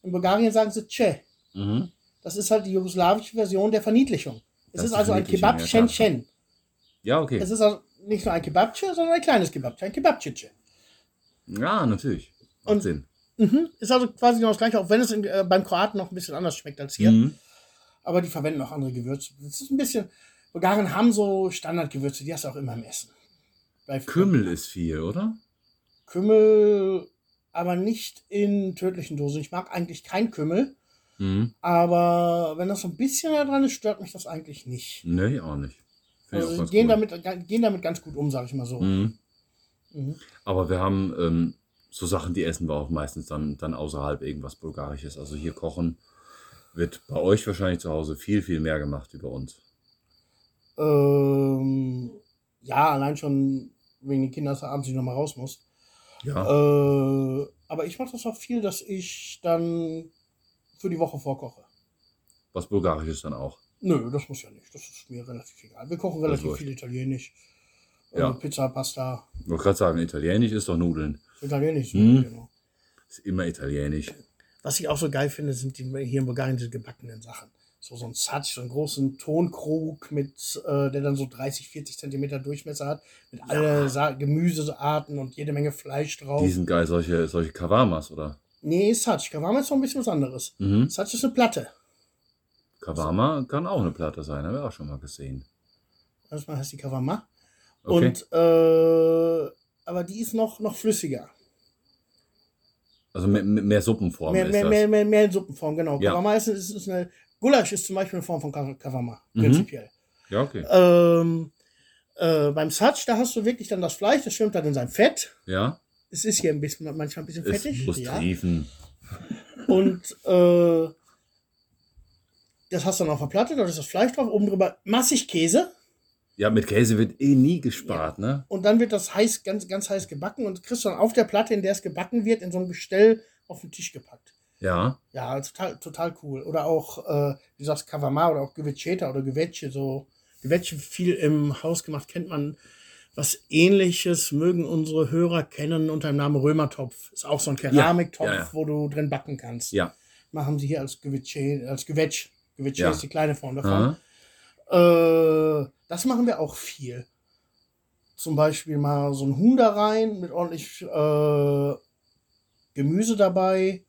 in Bulgarien sagen sie Che. Mhm. Das ist halt die jugoslawische Version der Verniedlichung. Es ist ist also ein Kebab ja, Chen. Chen. Ja, okay. Es ist also nicht nur ein Kebabche, sondern ein kleines Kebabche, ein Kebabchiche. Ja, natürlich. Macht Und- Sinn. Mhm. Ist also quasi genau das gleiche, auch wenn es in, äh, beim Kroaten noch ein bisschen anders schmeckt als hier. Mhm. Aber die verwenden auch andere Gewürze. Das ist ein bisschen. Bulgaren haben so Standardgewürze, die hast du auch immer im Essen. Bei Kümmel ist viel, oder? Kümmel, aber nicht in tödlichen Dosen. Ich mag eigentlich kein Kümmel, Mhm. aber wenn das so ein bisschen da dran ist, stört mich das eigentlich nicht. Nee, auch nicht. Finde ich Also gehen, cool. damit, gehen damit ganz gut um, sage ich mal so. Mhm. Mhm. Aber wir haben ähm, so Sachen, die essen wir auch meistens dann, dann außerhalb irgendwas Bulgarisches. Also hier kochen wird bei euch wahrscheinlich zu Hause viel, viel mehr gemacht wie bei uns. Ähm, ja, allein schon wegen den Kindern, dass du abends nicht nochmal raus musst. Ja. Äh, aber ich mache das auch viel, dass ich dann für die Woche vorkoche. Was Bulgarisches dann auch. Nö, das muss ja nicht. Das ist mir relativ egal. Wir kochen relativ viel Italienisch. Ja. Äh, Pizza, Pasta. Ich wollte gerade sagen, Italienisch ist doch Nudeln. Italienisch. Hm. Genau. Ist immer Italienisch. Was ich auch so geil finde, sind die hier in Bulgarien diese gebackenen Sachen. So, so ein Satsch, so einen großen Tonkrug, mit, äh, der dann so 30, 40 Zentimeter Durchmesser hat, mit alle Sa Gemüsearten und jede Menge Fleisch drauf. Die sind geil, solche, solche Kawamas, oder? nee, Satsch. Kawama ist noch ein bisschen was anderes. Mhm. Satsch ist eine Platte. Kawama kann auch eine Platte sein, haben wir auch schon mal gesehen. Erstmal heißt die Kawama. Okay. Und, äh, aber die ist noch, noch flüssiger. also mehr, mehr Suppenform Mehr, mehr, mehr, mehr, mehr in Suppenform, genau. Ja. Kawama ist, ist, ist eine. Gulasch ist zum Beispiel eine Form von Ka- Kawama, Mhm. prinzipiell. Ja, okay. Ähm, äh, beim Satsch, da hast du wirklich dann das Fleisch, das schwimmt dann in seinem Fett. Ja, Es ist hier ein bisschen, manchmal ein bisschen fettig. muss ja. triefen. Und äh, das hast du dann auf der Platte, da ist das Fleisch drauf, oben drüber massig Käse. Ja, mit Käse wird eh nie gespart, ne? Und dann wird das heiß, ganz, ganz heiß gebacken und kriegst dann auf der Platte, in der es gebacken wird, in so ein Gestell auf den Tisch gepackt. Ja. Ja, total, total cool. Oder auch, äh, wie du sagst, Kavama oder auch Gewetscheta oder Gewetsche, so Gewetsche viel im Haus gemacht, kennt man. Was ähnliches mögen unsere Hörer kennen unter dem Namen Römertopf. Ist auch so ein Keramiktopf, ja, ja. wo du drin backen kannst. Ja. Machen sie hier als Gewetsche, als Gewetsch. Gewetsche Ja. ist die kleine Form davon. Äh, das machen wir auch viel. Zum Beispiel mal so ein Huhn da rein mit ordentlich äh, Gemüse dabei,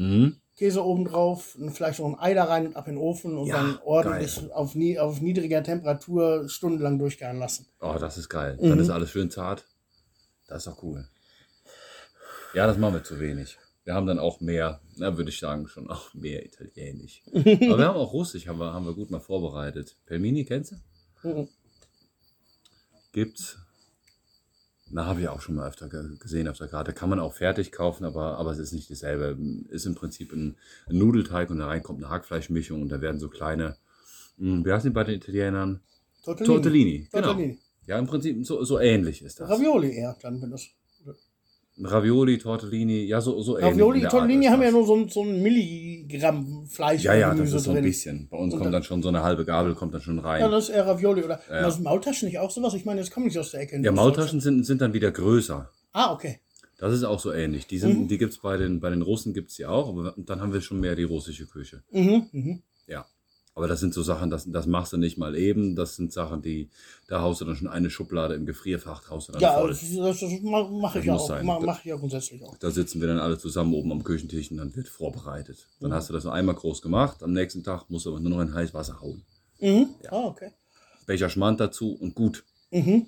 Mhm. Käse oben drauf, vielleicht noch ein Ei da rein und ab in den Ofen und Ja, dann ordentlich auf, nie, auf niedriger Temperatur stundenlang durchgaren lassen. Oh, das ist geil. Mhm. Dann ist alles schön zart. Das ist doch cool. Ja, das machen wir zu wenig. Wir haben dann auch mehr, na, würde ich sagen, schon auch mehr Italienisch. Aber wir haben auch Russisch, haben wir, haben wir gut mal vorbereitet. Pelmini, kennst du? Mhm. Gibt's. Na, habe ich auch schon mal öfter ge- gesehen auf der Karte. Kann man auch fertig kaufen, aber, aber es ist nicht dasselbe. Ist im Prinzip ein, ein Nudelteig und da rein kommt eine Hackfleischmischung und da werden so kleine, hm, wie heißen die bei den Italienern? Tortellini. Tortellini, genau. Tortellini. Ja, im Prinzip so, so ähnlich ist das. Ravioli eher, dann wenn das. Ravioli, Tortellini, ja, so, so ähnlich. Ravioli, Tortellini haben ja nur so ein, so ein Milligramm Fleisch Ja, ja, das ist so ein drin. bisschen. Bei uns Und kommt dann- schon so eine halbe Gabel, kommt dann schon rein. Ja, Ja, das ist eher Ravioli. Oder Ja. ja. das Maultaschen nicht auch sowas? Ich meine, jetzt komme ich aus der Ecke. Ostdeutschland. Maultaschen sind, sind dann wieder größer. Ah, okay. Das ist auch so ähnlich. Die, sind, Mhm. die gibt es bei den, bei den Russen gibt's die auch, aber dann haben wir schon mehr die russische Küche. Mhm, mhm. Ja. Aber das sind so Sachen, das, das machst du nicht mal eben. Das sind Sachen, die, da haust du dann schon eine Schublade im Gefrierfach, haust du dann Ja, voll. das, das, das mache ich ja auch. sein. Ma- Mache ich ja grundsätzlich auch. Da sitzen wir dann alle zusammen oben am Küchentisch und dann wird vorbereitet. Dann Mhm. hast du das einmal groß gemacht, am nächsten Tag musst du aber nur noch in heißes Wasser hauen. Mhm. Ja. Ah, okay. Becher Schmand dazu und gut. Mhm.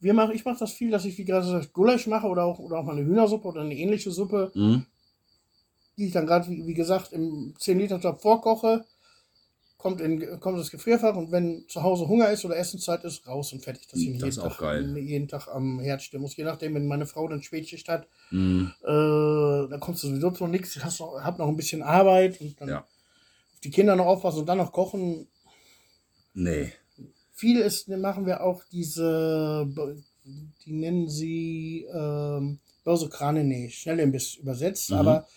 Wir machen, ich mache das viel, dass ich, wie gerade gesagt, Gulasch mache oder auch, oder auch mal eine Hühnersuppe oder eine ähnliche Suppe, Mhm. die ich dann gerade, wie, wie gesagt, im 10-Liter-Topf vorkoche. Kommt, in, kommt ins Gefrierfach und wenn zu Hause Hunger ist oder Essenszeit ist, raus und fertig. Dass ich nicht Das jeden, ist auch Tag, geil. jeden Tag am Herd stehen muss. Je nachdem, wenn meine Frau dann Spätschicht hat, Mhm. äh, dann kommst du sowieso zu nichts. Ich hast noch, hab noch ein bisschen Arbeit und dann Ja. die Kinder noch aufpassen und dann noch kochen. Nee. Viel ist, machen wir auch diese, die nennen sie ähm, Börse Schnellimbiss übersetzt, Mhm. aber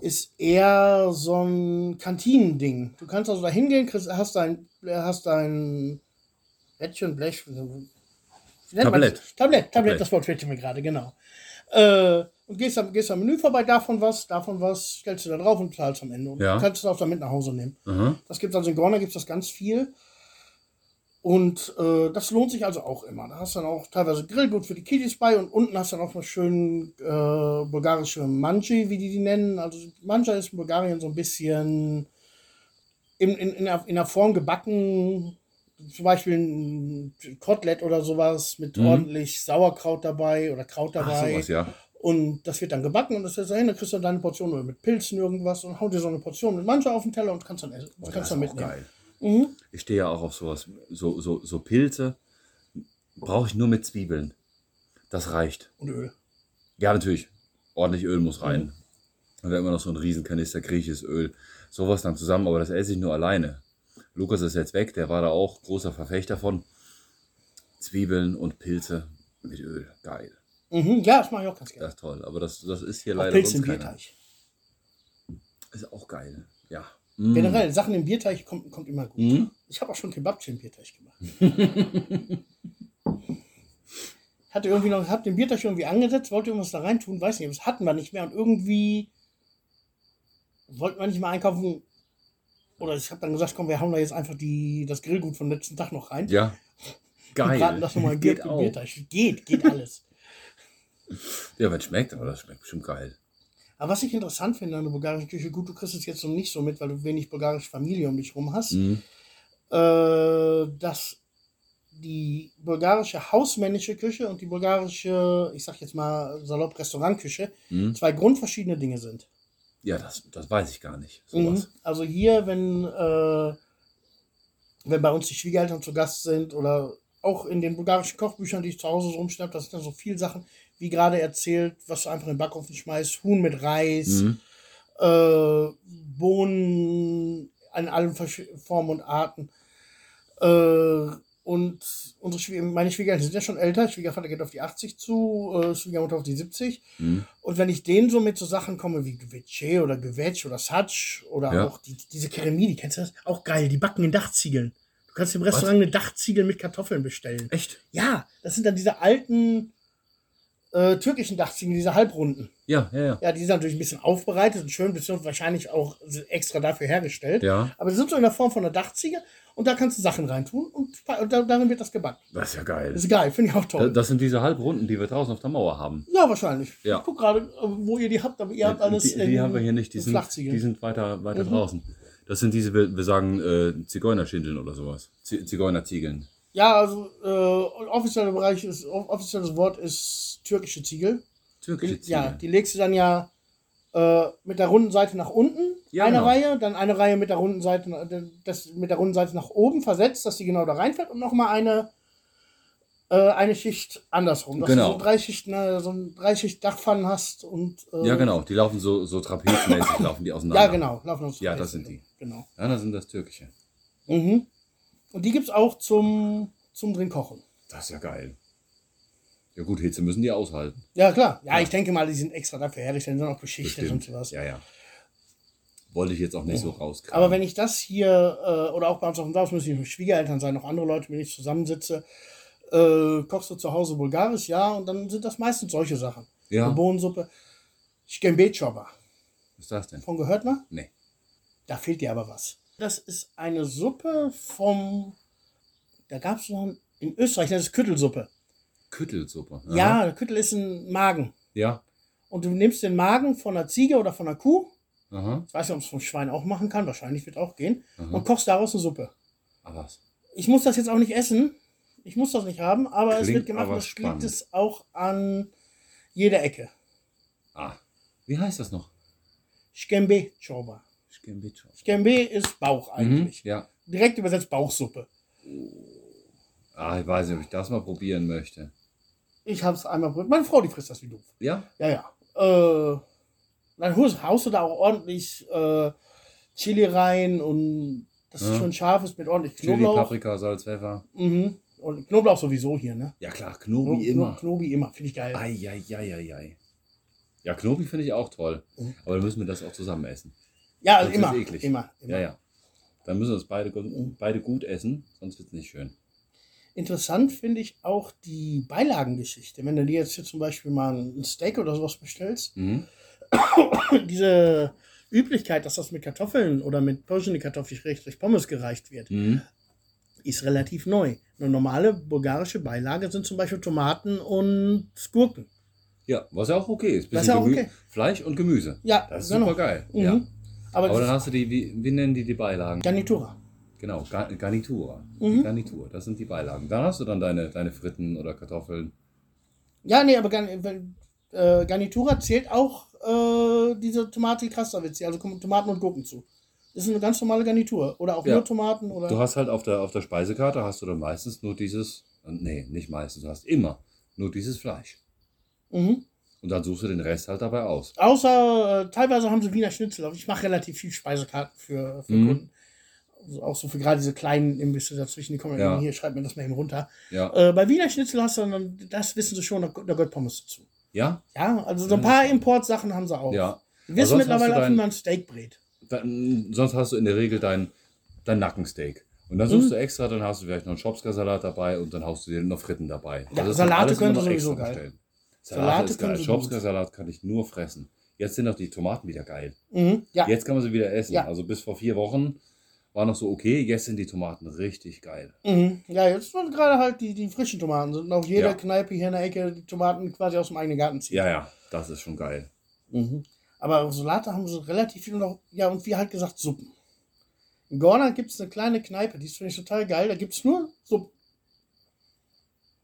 ist eher so ein Kantinending. Du kannst also da hingehen, kriegst, hast dein, hast dein Bettchen, Blech, nennt man Tablett. das? Tablett, Tablett, Tablett. das Wort fehlte mir gerade, genau. Äh, und gehst am, gehst am Menü vorbei, davon was, davon was, stellst du da drauf und zahlst am Ende. Und Ja. kannst es auch damit nach Hause nehmen. Aha. Das gibt also in Gorna gibt es das ganz viel. Und äh, das lohnt sich also auch immer. Da hast du dann auch teilweise Grillgut für die Kiddies bei und unten hast du dann auch noch schön äh, bulgarische Manji, wie die die nennen. Also Manja ist in Bulgarien so ein bisschen in, in, in, der, in der Form gebacken. Zum Beispiel ein Kotelett oder sowas mit Mhm. ordentlich Sauerkraut dabei oder Kraut Ach, dabei. sowas, ja. Und das wird dann gebacken und das ist dahin, dann kriegst du deine Portion mit Pilzen irgendwas und hau dir so eine Portion mit Manja auf den Teller und kannst dann essen. Oh, kannst das ist dann auch mitnehmen. geil. Mhm. Ich stehe ja auch auf sowas. So, so, so Pilze brauche ich nur mit Zwiebeln. Das reicht. Und Öl. Ja, natürlich. Ordentlich Öl muss rein. Mhm. Und dann immer noch so ein Riesenkanister griechisches Öl. Sowas dann zusammen, aber das esse ich nur alleine. Lukas ist jetzt weg, der war da auch großer Verfechter von. Zwiebeln und Pilze mit Öl. Geil. Mhm. Ja, das mache ich auch ganz gerne. Das ist toll. Aber das, das ist hier Auch leider Pilze sonst keiner. Ist auch geil. Ja. Mm. Generell, Sachen im Bierteig kommt, kommt immer gut. Mhm. Ich habe auch schon Kebabchen im Bierteig gemacht. Hatte irgendwie noch, hab den Bierteig irgendwie angesetzt, wollte irgendwas da reintun, weiß nicht, das hatten wir nicht mehr und irgendwie wollten wir nicht mal einkaufen. Oder ich habe dann gesagt, komm, wir hauen da jetzt einfach die, das Grillgut vom letzten Tag noch rein. Ja. Geil. Und braten das nochmal Geht. Geht, geht alles. Ja, wenn es schmeckt, aber das schmeckt bestimmt geil. Aber was ich interessant finde an der bulgarischen Küche, gut, du kriegst es jetzt noch nicht so mit, weil du wenig bulgarische Familie um dich rum hast, Mhm. äh, dass die bulgarische hausmännische Küche und die bulgarische, ich sag jetzt mal salopp Restaurantküche, Mhm. zwei grundverschiedene Dinge sind. Ja, das, das weiß ich gar nicht. Mhm. Also hier, wenn, äh, wenn bei uns die Schwiegereltern zu Gast sind oder auch in den bulgarischen Kochbüchern, die ich zu Hause so rumschnapp, da sind dann so viele Sachen, wie gerade erzählt, was du einfach in den Backofen schmeißt, Huhn mit Reis, Mhm. äh, Bohnen in allen Formen und Arten. Äh, und unsere Schwie meine Schwiegereltern sind ja schon älter. Schwiegervater geht auf die 80 zu, äh, Schwiegermutter auf die 70. Mhm. Und wenn ich denen so mit so Sachen komme wie Gwetsche oder Gewetsch oder Satsch oder Ja. auch die, diese Keremie, kennst du das? Auch geil, die backen in Dachziegeln. Du kannst im Restaurant eine Dachziegel mit Kartoffeln bestellen. Echt? Ja, das sind dann diese alten äh, türkischen Dachziegeln, diese halbrunden. Ja, ja, ja. Ja, die sind natürlich ein bisschen aufbereitet und schön, beziehungsweise wahrscheinlich auch extra dafür hergestellt. Ja, Aber die sind so in der Form von einer Dachziegel und da kannst du Sachen reintun und, und da, darin wird das gebacken. das ist ja geil. Das ist geil, finde ich auch toll. Das sind diese Halbrunden, die wir draußen auf der Mauer haben. ja, wahrscheinlich. Ja. Ich guck gerade, äh, wo ihr die habt, aber ihr habt alles. die, die haben wir hier nicht, die in sind, die sind weiter, weiter Mhm. draußen. Das sind diese, wir, wir sagen äh, Zigeunerschindeln oder sowas. Z Zigeunerziegeln. Ja, also äh, offizieller Bereich ist, offizielles Wort ist türkische Ziegel. Türkische Die, Ziegeln. ja, die legst du dann ja äh, mit der runden Seite nach unten, Ja, eine genau. Reihe, dann eine Reihe mit der runden Seite, na- das mit der runden Seite nach oben versetzt, dass die genau da reinfällt und nochmal eine äh, eine Schicht andersrum, dass Genau. du so drei Schichten, äh, so ein Dreischicht Dachpfannen hast und äh, ja, genau. Die laufen so, so trapezmäßig, laufen die auseinander. Ja, genau, laufen uns Ja, das sind die. Genau. Ja, das sind das Türkische. Mhm. Und die gibt's auch zum zum drin kochen. Das ist ja geil. Ja gut, Hitze müssen die aushalten. Ja, klar. Ja, ich denke mal, die sind extra dafür hergestellt, die sind auch beschichtet Bestimmt. und sowas. Ja, ja. Wollte ich jetzt auch nicht so rauskriegen. Aber wenn ich das hier, äh, oder auch bei uns auf dem Dorf, müssen nicht nur Schwiegereltern sein, noch andere Leute, mit denen ich zusammensitze, äh, kochst du zu Hause bulgarisch, ja, und dann sind das meistens solche Sachen. Ja. Eine Bohnensuppe. Schkembetschova. Was ist das denn? Von gehört mal? Nee. Da fehlt dir aber was. Das ist eine Suppe vom, da gab es noch in Österreich, das ist Küttelsuppe. Küttelsuppe. Aha. Ja, Küttel ist ein Magen. Ja. Und du nimmst den Magen von einer Ziege oder von einer Kuh, Aha. ich weiß nicht, ob es vom Schwein auch machen kann, wahrscheinlich wird auch gehen, Aha. und kochst daraus eine Suppe. Ah, was? Ich muss das jetzt auch nicht essen. Ich muss das nicht haben, aber es Klingt wird gemacht. aber Das spannend. gibt es auch an jeder Ecke. Ah. Wie heißt das noch? Schkembe Chorba. Schkembicho. Schkembe ist Bauch eigentlich. Mhm. Ja. Direkt übersetzt Bauchsuppe. Ah, ich weiß nicht, ob ich das mal probieren möchte. Ich habe es einmal probiert. Meine Frau, die frisst das wie doof. Ja? Ja, ja. Äh, dann haust du da auch ordentlich äh, Chili rein und das Ja. schön scharf ist mit ordentlich Chili, Knoblauch. Paprika, Salz, Pfeffer. Mhm. Und Knoblauch sowieso hier, ne? Ja klar, Kno- Knobi Kno- immer. Knobi immer, finde ich geil. Eieieiei. Ja, Knobi finde ich auch toll. Mhm. Aber dann müssen wir das auch zusammen essen. Ja, also immer, immer, immer. Ja, ja. Dann müssen wir das beide, beide gut essen, sonst wird es nicht schön. Interessant finde ich auch die Beilagengeschichte. Wenn du dir jetzt hier zum Beispiel mal ein Steak oder sowas bestellst, Mhm. diese Üblichkeit, dass das mit Kartoffeln oder mit Persian Kartoffeln richtig Pommes gereicht wird, Mhm. ist relativ neu. Eine normale bulgarische Beilage sind zum Beispiel Tomaten und Gurken. Ja, was ja auch okay ist. Das ist Bisschen ja okay. Fleisch und Gemüse. Ja, Das ist genau. super geil. Mhm. Ja. Aber, Aber dann hast du die, wie, wie nennen die die Beilagen? Garnitura. Genau, Ga Garnitur. Mhm. Garnitur, das sind die Beilagen. Dann hast du dann deine, deine Fritten oder Kartoffeln. Ja, nee, aber Garn- äh, Garnitura zählt auch äh, diese Tomate Krastavitz, also kommen Tomaten und Gurken zu. Das ist eine ganz normale Garnitur. Oder auch Ja. nur Tomaten oder. Du hast halt auf der, auf der Speisekarte hast du dann meistens nur dieses, äh, nee, nicht meistens, du hast immer nur dieses Fleisch. mhm. Und dann suchst du den Rest halt dabei aus. Außer äh, teilweise haben sie Wiener Schnitzel. Aber ich mache relativ viel Speisekarten für, für Mhm. Kunden. Also auch so für gerade diese kleinen Imbisse dazwischen, die kommen Ja. hier, schreibt mir das mal eben runter. Ja. Äh, bei Wiener Schnitzel hast du dann, das wissen sie schon, da, gehört Pommes dazu. Ja? Ja, also so ein paar Importsachen haben sie auch. Ja. Aber wissen mittlerweile auch, wie man Steak brät. Dann, sonst hast du in der Regel dein, dein Nackensteak. Und dann suchst Mhm. du extra, dann hast du vielleicht noch einen Schopska-Salat dabei und dann haust du dir noch Fritten dabei. Ja, ist Salate sie noch sowieso geil. bestellen. Salate ist geil. gut. Schopska-Salat kann ich nur fressen. Jetzt sind auch die Tomaten wieder geil. Mhm. Ja, Jetzt kann man sie wieder essen. Ja. Also bis vor vier Wochen war noch so okay. Jetzt sind die Tomaten richtig geil. Mhm. Ja, jetzt sind gerade halt die, die frischen Tomaten. Sind auf jeder Ja. Kneipe hier in der Ecke die Tomaten quasi aus dem eigenen Garten ziehen. Ja, ja, das ist schon geil. Mhm. Aber Salate haben sie relativ viel noch. Ja, und wie halt gesagt, Suppen. In Gorna gibt es eine kleine Kneipe, die ist finde ich total geil. Da gibt es nur Suppen.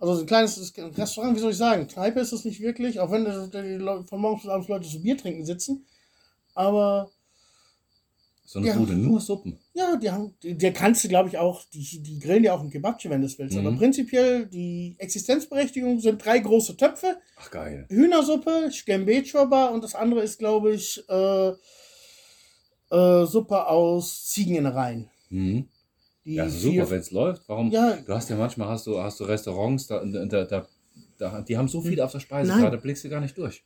Also so ein kleines Restaurant, wie soll ich sagen? Kneipe ist es nicht wirklich, auch wenn die Leute, von morgens bis abends Leute so Bier trinken sitzen. Aber So eine. Bude, nur Suppen. Ja, die haben, die, der kannst du, glaube ich, auch, die, die grillen ja auch im Kebabchi, wenn du es willst. Mhm. Aber prinzipiell, die Existenzberechtigung sind drei große Töpfe, Ach geil. Hühnersuppe, Schgembe-Chorba und das andere ist, glaube ich, äh, äh, Suppe aus Ziegeninnereien. Mhm. Die Ja, viel- super, wenn es läuft. Warum? Ja, Du hast ja manchmal hast du, hast du Restaurants, da, da, da, da, die haben so viel auf der Speisekarte, da blickst du gar nicht durch.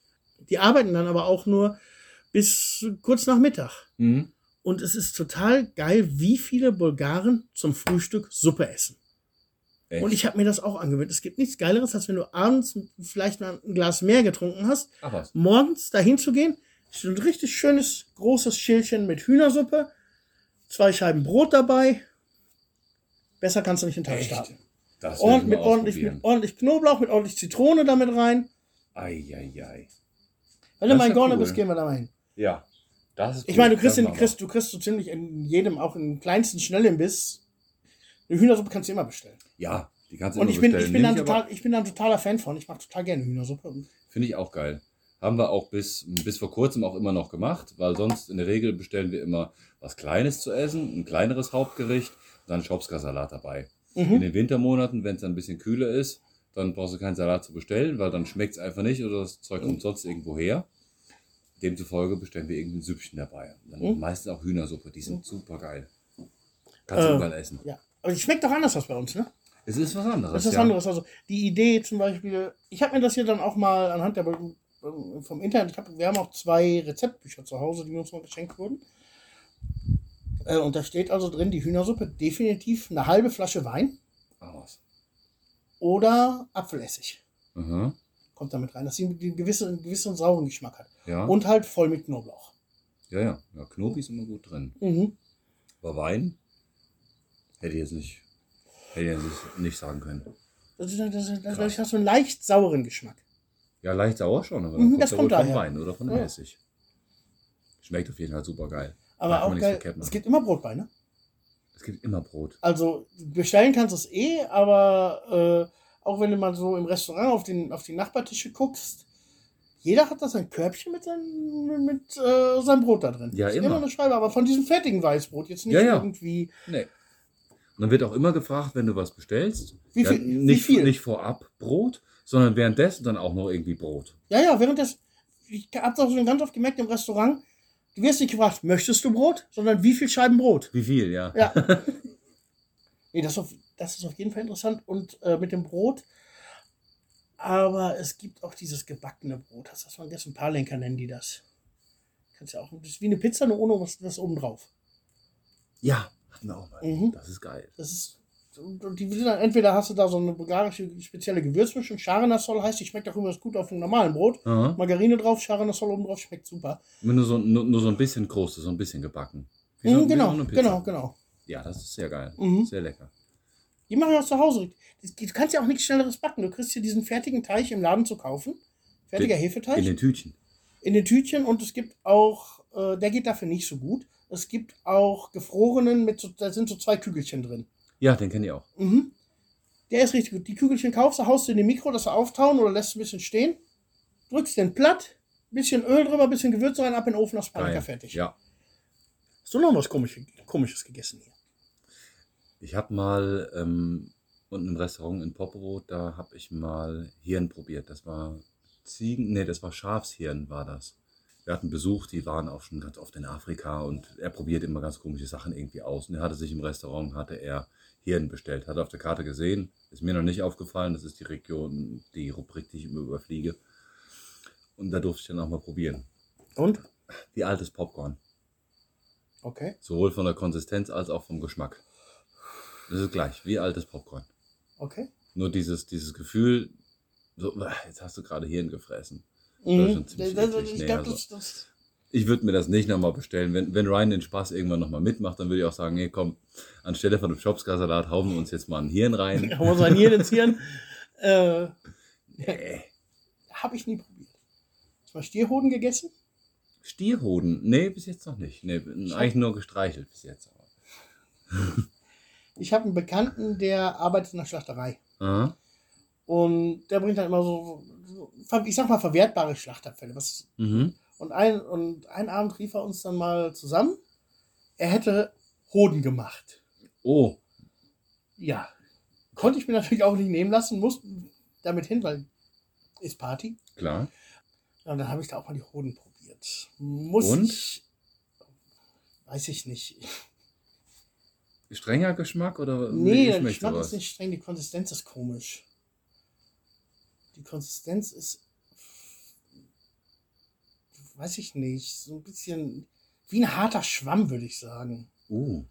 die arbeiten dann aber auch nur bis kurz nach Mittag. Mhm. Und es ist total geil, wie viele Bulgaren zum Frühstück Suppe essen. Echt? Und ich habe mir das auch angewöhnt. Es gibt nichts Geileres, als wenn du abends vielleicht mal ein Glas mehr getrunken hast Ach morgens dahin zu gehen, ist ein richtig schönes, großes Schälchen mit Hühnersuppe, zwei Scheiben Brot dabei. Besser kannst du nicht den Tag Echt? starten. Das will mit, ordentlich, mit ordentlich Knoblauch, mit ordentlich Zitrone damit rein. Eieiei. Wenn du Das mal ist in ja Gorne cool. bist, gehen wir da mal hin. Ja. Das ist Ich meine, du kriegst, in, kriegst, du kriegst so ziemlich in jedem, auch im kleinsten Schnellimbiss, eine Hühnersuppe kannst du immer bestellen. Ja, die kannst du Und immer ich bin, bestellen. ich, bin aber- total, ich bin da ein totaler Fan von. Ich mag total gerne Hühnersuppe. Finde ich auch geil. Haben wir auch bis, bis vor kurzem auch immer noch gemacht, weil sonst in der Regel bestellen wir immer was Kleines zu essen, ein kleineres Hauptgericht, dann Schopska-Salat dabei. In Mhm. den Wintermonaten, wenn es ein bisschen kühler ist, dann brauchst du keinen Salat zu bestellen, weil dann schmeckt es einfach nicht oder das Zeug kommt sonst irgendwo her. Demzufolge bestellen wir irgendein Süppchen dabei. Dann Mhm. meistens auch Hühnersuppe, die sind super geil. Kannst du Äh, überall essen. Ja. Aber die schmeckt doch anders als bei uns, ne? Es ist was anderes. Das ist was ja. anderes. Also die Idee zum Beispiel, ich habe mir das hier dann auch mal anhand der vom Internet, hab, wir haben auch zwei Rezeptbücher zu Hause, die uns mal geschenkt wurden. Äh, und da steht also drin, die Hühnersuppe definitiv eine halbe Flasche Wein Ah, was. oder Apfelessig. Aha. Kommt damit rein, dass sie einen gewissen, einen gewissen sauren Geschmack hat. Ja. Und halt voll mit Knoblauch. ja, ja. Ja, Knobi ist immer gut drin. Mhm. Aber Wein hätte ich jetzt nicht, hätte ich jetzt nicht- sagen können. Das, ist, das, das, Krass. das hat so einen leicht sauren Geschmack. Ja, leicht sauer schon, aber Mhm, dann das kommt kommt daher. Wein oder von Ja. Essig. Schmeckt auf jeden Fall super geil. Aber auch geil, verkehrt es gibt immer Brot bei, ne? Es gibt immer Brot. Also bestellen kannst du es eh, aber äh, auch wenn du mal so im Restaurant auf, den, auf die Nachbartische guckst, jeder hat da sein Körbchen mit, seinem, mit äh, seinem Brot da drin. Ja, Ist immer. eine Scheibe, aber von diesem fertigen Weißbrot, jetzt nicht Ja, ja. irgendwie. Nee. Und dann wird auch immer gefragt, wenn du was bestellst, Wie ja, viel- wie nicht, viel? nicht vorab Brot, sondern währenddessen dann auch noch irgendwie Brot. Ja, ja, während das. Ich hab's auch schon ganz oft gemerkt im Restaurant, du wirst nicht gefragt, möchtest du Brot, sondern wie viel Scheiben Brot. Wie viel, ja. Ja. nee, das ist, auf, das ist auf jeden Fall interessant. Und äh, mit dem Brot. Aber es gibt auch dieses gebackene Brot. Hast du das mal vergessen? Palenka nennen die das. Kannst ja auch. Das ist wie eine Pizza, nur ohne was, was oben drauf. Ja, hatten wir auch mal. Mhm. Das ist geil. Das ist Und und die sind dann, entweder hast du da so eine bulgarische spezielle Gewürzmischung, Charenasol heißt, die schmeckt auch immer gut auf dem normalen Brot. Aha. Margarine drauf, Charenasol oben drauf, schmeckt super. Nur so, nur, nur so ein bisschen Kruste, so ein bisschen gebacken. Wie Mhm, so- wie genau, so genau, genau. Ja, das ist sehr geil. Mhm. Sehr lecker. Die machen wir auch zu Hause. Du kannst ja auch nichts Schnelleres backen. Du kriegst hier diesen fertigen Teig im Laden zu kaufen. Fertiger Den- Hefeteig. In den Tütchen. in den Tütchen und es gibt auch, äh, der geht dafür nicht so gut. Es gibt auch gefrorenen, mit so, da sind so zwei Kügelchen drin. Ja, den kenne ich auch. Mhm. Der ist richtig gut. Die Kügelchen kaufst du, haust du in die Mikro, dass sie auftauen oder lässt ein bisschen stehen. Drückst den platt, bisschen Öl drüber, bisschen Gewürze rein, ab in den Ofen, Paprika Geil. fertig. Ja. Hast du noch was Komisches, Komisches gegessen hier? Ich habe mal ähm, unten im Restaurant in Popovo, da habe ich mal Hirn probiert. Das war Ziegen, nee, das war Schafshirn war das. Wir hatten Besuch, die waren auch schon ganz oft in Afrika und er probiert immer ganz komische Sachen irgendwie aus. Und er hatte sich im Restaurant, hatte er Hirn bestellt, hat er auf der Karte gesehen, ist mir noch nicht aufgefallen, das ist die Region, die Rubrik, die ich immer überfliege. Und da durfte ich dann auch mal probieren. Und? Wie altes Popcorn. Okay. Sowohl von der Konsistenz als auch vom Geschmack. Das ist gleich, wie altes Popcorn. Okay. Nur dieses, dieses Gefühl, so, "Ah, jetzt hast du gerade Hirn gefressen. Mhm. schon ziemlich Das- das- eklig. ich glaube, also- das, das, Ich würde mir das nicht nochmal bestellen. Wenn, wenn Ryan den Spaß irgendwann nochmal mitmacht, dann würde ich auch sagen, nee, komm, anstelle von dem Schopskasalat hauen wir uns jetzt mal ein Hirn rein. da muss man hier ins Hirn. Äh, Nee. Habe ich nie probiert. Hast du mal Stierhoden gegessen? Stierhoden? Nee, bis jetzt noch nicht. Nee, eigentlich nur gestreichelt bis jetzt. Ich habe einen Bekannten, der arbeitet in der Schlachterei. Aha. Und der bringt dann immer so, ich sag mal, verwertbare Schlachtabfälle. Was, Mhm. Und, ein, und einen Abend rief er uns dann mal zusammen. Er hätte Hoden gemacht. Oh, Ja. Konnte ich mir natürlich auch nicht nehmen lassen, musste damit hin, weil ist Party. klar. Und dann habe ich da auch mal die Hoden probiert. Muss Und? ich. Weiß ich nicht. Strenger Geschmack oder Nee, der Geschmack sowas? ist nicht streng, die Konsistenz ist komisch. Die Konsistenz ist. Weiß ich nicht. So ein bisschen. Wie ein harter Schwamm, würde ich sagen. Uh,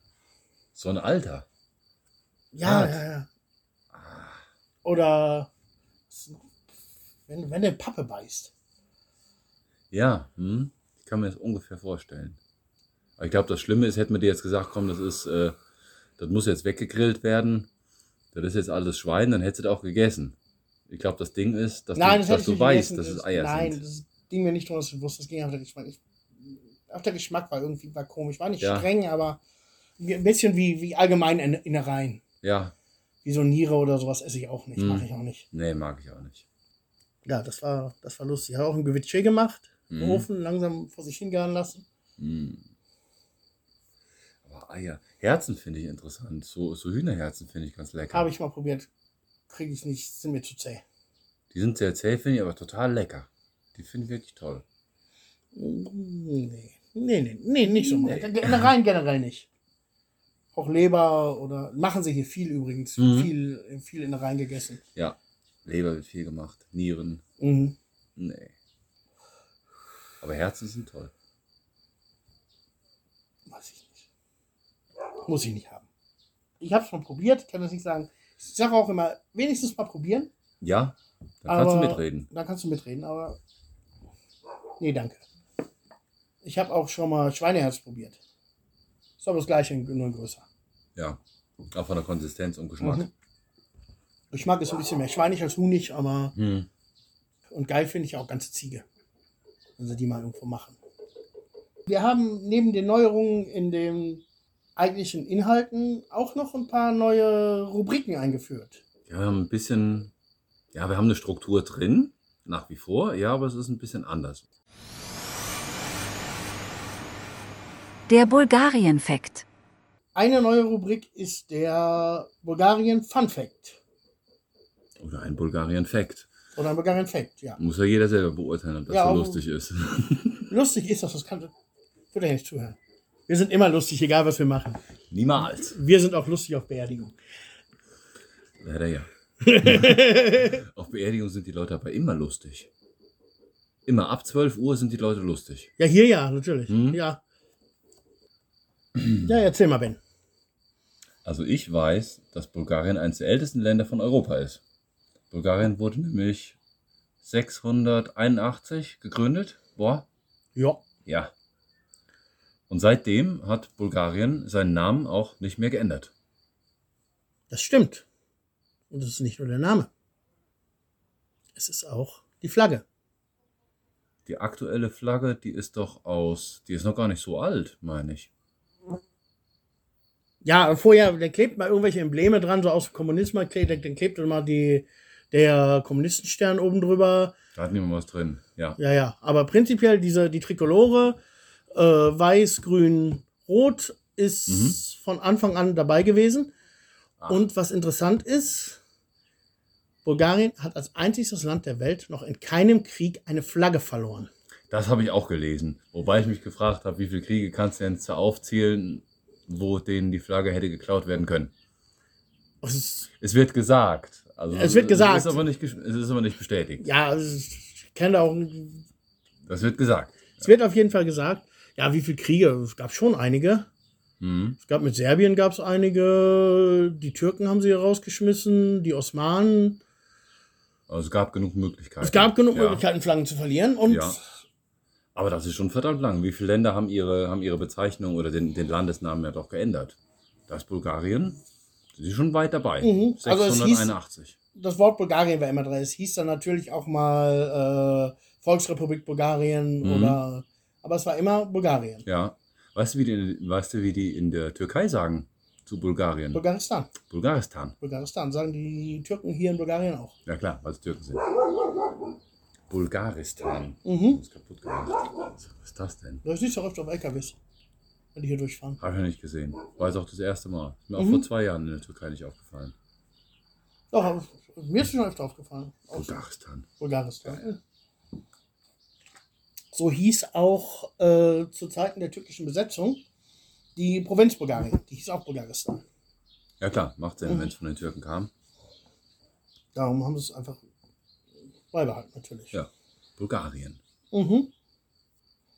so ein Alter. Ja, Hart. ja, ja. Ah, Oder. Wenn, wenn der Pappe beißt. Ja, hm? ich kann mir das ungefähr vorstellen. Aber ich glaube, das Schlimme ist, hätten wir dir jetzt gesagt, komm, das ist, äh, das muss jetzt weggegrillt werden. Das ist jetzt alles Schwein, dann hättest du das auch gegessen. Ich glaube, das Ding ist, dass Nein, du, das dass du weißt, dass es Eier Nein, sind. das ging mir nicht darum, dass ich wusste, das ging auf der Geschmack. Ich, auf der Geschmack war irgendwie war komisch. War nicht Ja. streng, aber ein bisschen wie, wie allgemein in- Innereien. Ja, Wie so Niere oder sowas esse ich auch nicht. Hm. Mache ich auch nicht. nee, mag ich auch nicht. Ja, das war, das war lustig. Ich habe auch ein Gewitsche gemacht. Im Mhm. Ofen langsam vor sich hingaren lassen. Hm. Aber Eier. Herzen finde ich interessant. So, so Hühnerherzen finde ich ganz lecker. Habe ich mal probiert. Kriege ich nicht, sind mir zu zäh. Die sind sehr zäh, finde ich, aber total lecker. Die finde ich wirklich toll. Nee. Nee, nee, nee, nicht so. Nee. Nee. Innereien generell nicht. Auch Leber oder machen sie hier viel übrigens. Mhm. Viel, viel Innereien gegessen. Ja, Leber wird viel gemacht. Nieren, Mhm. nee. Aber Herzen sind toll. Weiß ich nicht. Muss ich nicht haben. Ich habe es mal probiert, kann das nicht sagen. Ich sage auch immer, wenigstens mal probieren. Ja, da kannst du mitreden. Da kannst du mitreden, aber. Nee, danke. Ich habe auch schon mal Schweineherz probiert. Ist aber das gleiche, nur größer. Ja, auch von der Konsistenz und Geschmack. Mhm. Geschmack ist ein bisschen mehr schweinig als hunig, aber. Hm. Und geil finde ich auch ganze Ziege. Wenn sie die mal irgendwo machen. Wir haben neben den Neuerungen in den eigentlichen Inhalten auch noch ein paar neue Rubriken eingeführt. Ja, wir haben ein bisschen, ja, wir haben eine Struktur drin, nach wie vor, ja, aber es ist ein bisschen anders. Der Bulgarien-Fakt. Eine neue Rubrik ist der Bulgarien Fun Fact. Oder ein Bulgarien-Fact. Oder ein Bulgarien Fact, ja. Muss ja jeder selber beurteilen, ob das Ja, so lustig ist. Lustig ist das, das kann. Würde ja nicht zuhören. Wir sind immer lustig, egal was wir machen. Niemals. Wir sind auch lustig auf Beerdigung. Leider ja. Auf Beerdigungen sind die Leute aber immer lustig. Immer ab 12 Uhr sind die Leute lustig. Ja, hier ja, natürlich. Mhm. Ja. Ja, erzähl mal, Ben. Also ich weiß, dass Bulgarien eines der ältesten Länder von Europa ist. Bulgarien wurde nämlich 681 gegründet. Boah, Ja. ja. Und seitdem hat Bulgarien seinen Namen auch nicht mehr geändert. Das stimmt. Und es ist nicht nur der Name. Es ist auch die Flagge. Die aktuelle Flagge, die ist doch aus, die ist noch gar nicht so alt, meine ich. Ja, vorher, der klebt mal irgendwelche Embleme dran, so aus dem Kommunismus, klebt, dann klebt immer die, der Kommunistenstern oben drüber. Da hat niemand was drin. Ja. Ja, ja. Aber prinzipiell diese, die Trikolore, äh, weiß, grün, rot, ist Mhm. von Anfang an dabei gewesen. Ah. Und was interessant ist, Bulgarien hat als einziges Land der Welt noch in keinem Krieg eine Flagge verloren. Das habe ich auch gelesen. Wobei ich mich gefragt habe, wie viele Kriege kannst du denn aufzählen, wo denen die Flagge hätte geklaut werden können. Es wird gesagt. Also, Es wird gesagt. Es ist aber nicht, es ist aber nicht bestätigt. ja, ich kenne auch, Das wird gesagt. es wird auf jeden Fall gesagt, ja, wie viele Kriege? Es gab schon einige. Mhm. Es gab mit Serbien gab es einige, die Türken haben sie rausgeschmissen, die Osmanen. Also es gab genug Möglichkeiten. Es gab genug ja. Möglichkeiten, Flaggen zu verlieren. Und Ja. Aber das ist schon verdammt lang. Wie viele Länder haben ihre, haben ihre Bezeichnung oder den, den Landesnamen ja doch geändert? Da ist Bulgarien, sind sie schon weit dabei. Mhm. Also es hieß- 681. das Wort Bulgarien war immer drin. Es hieß dann natürlich auch mal äh, Volksrepublik Bulgarien Mhm. oder. Aber es war immer Bulgarien. Ja. Weißt du, wie die, weißt du, wie die in der Türkei sagen zu Bulgarien? Bulgaristan. Bulgaristan. Bulgaristan sagen die Türken hier in Bulgarien auch. Ja klar, weil es Türken sind. Bulgaristan. Mhm. Das ist kaputt gemacht. Was ist das denn? Das siehst du auch öfter auf LKWs, wenn die hier durchfahren. Habe ich noch nicht gesehen. War jetzt auch das erste Mal. Ist mir auch Mhm. vor zwei Jahren in der Türkei nicht aufgefallen. Doch, mir ist schon öfter aufgefallen. Bulgaristan. Bulgaristan. So hieß auch äh, zu Zeiten der türkischen Besetzung die Provinz Bulgarien. Die hieß auch Bulgaristan. Ja klar, macht Sinn, Mhm. wenn es von den Türken kam. Darum haben sie es einfach beibehalten, natürlich. Ja. Bulgarien. Mhm.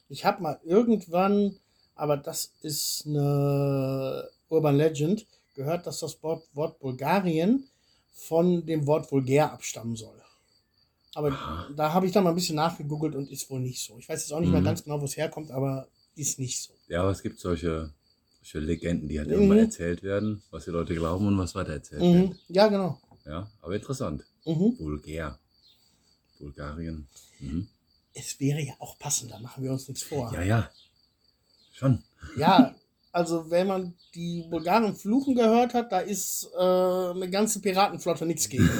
Ich habe mal irgendwann, aber das ist eine Urban Legend, gehört, dass das Wort, Wort Bulgarien von dem Wort vulgär abstammen soll. Aber Aha. da habe ich dann mal ein bisschen nachgegoogelt und ist wohl nicht so. Ich weiß jetzt auch nicht mehr Mhm. ganz genau, wo es herkommt, aber ist nicht so. Ja, aber es gibt solche, solche Legenden, die halt Mhm. irgendwann erzählt werden, was die Leute glauben und was weitererzählt Mhm. wird. Ja, genau. Ja, aber interessant. Mhm. Bulgär. Bulgarien. Mhm. Es wäre ja auch passender, machen wir uns nichts vor. Ja, ja. Schon. Ja, also wenn man die Bulgaren fluchen gehört hat, da ist äh, eine ganze Piratenflotte nichts gegen.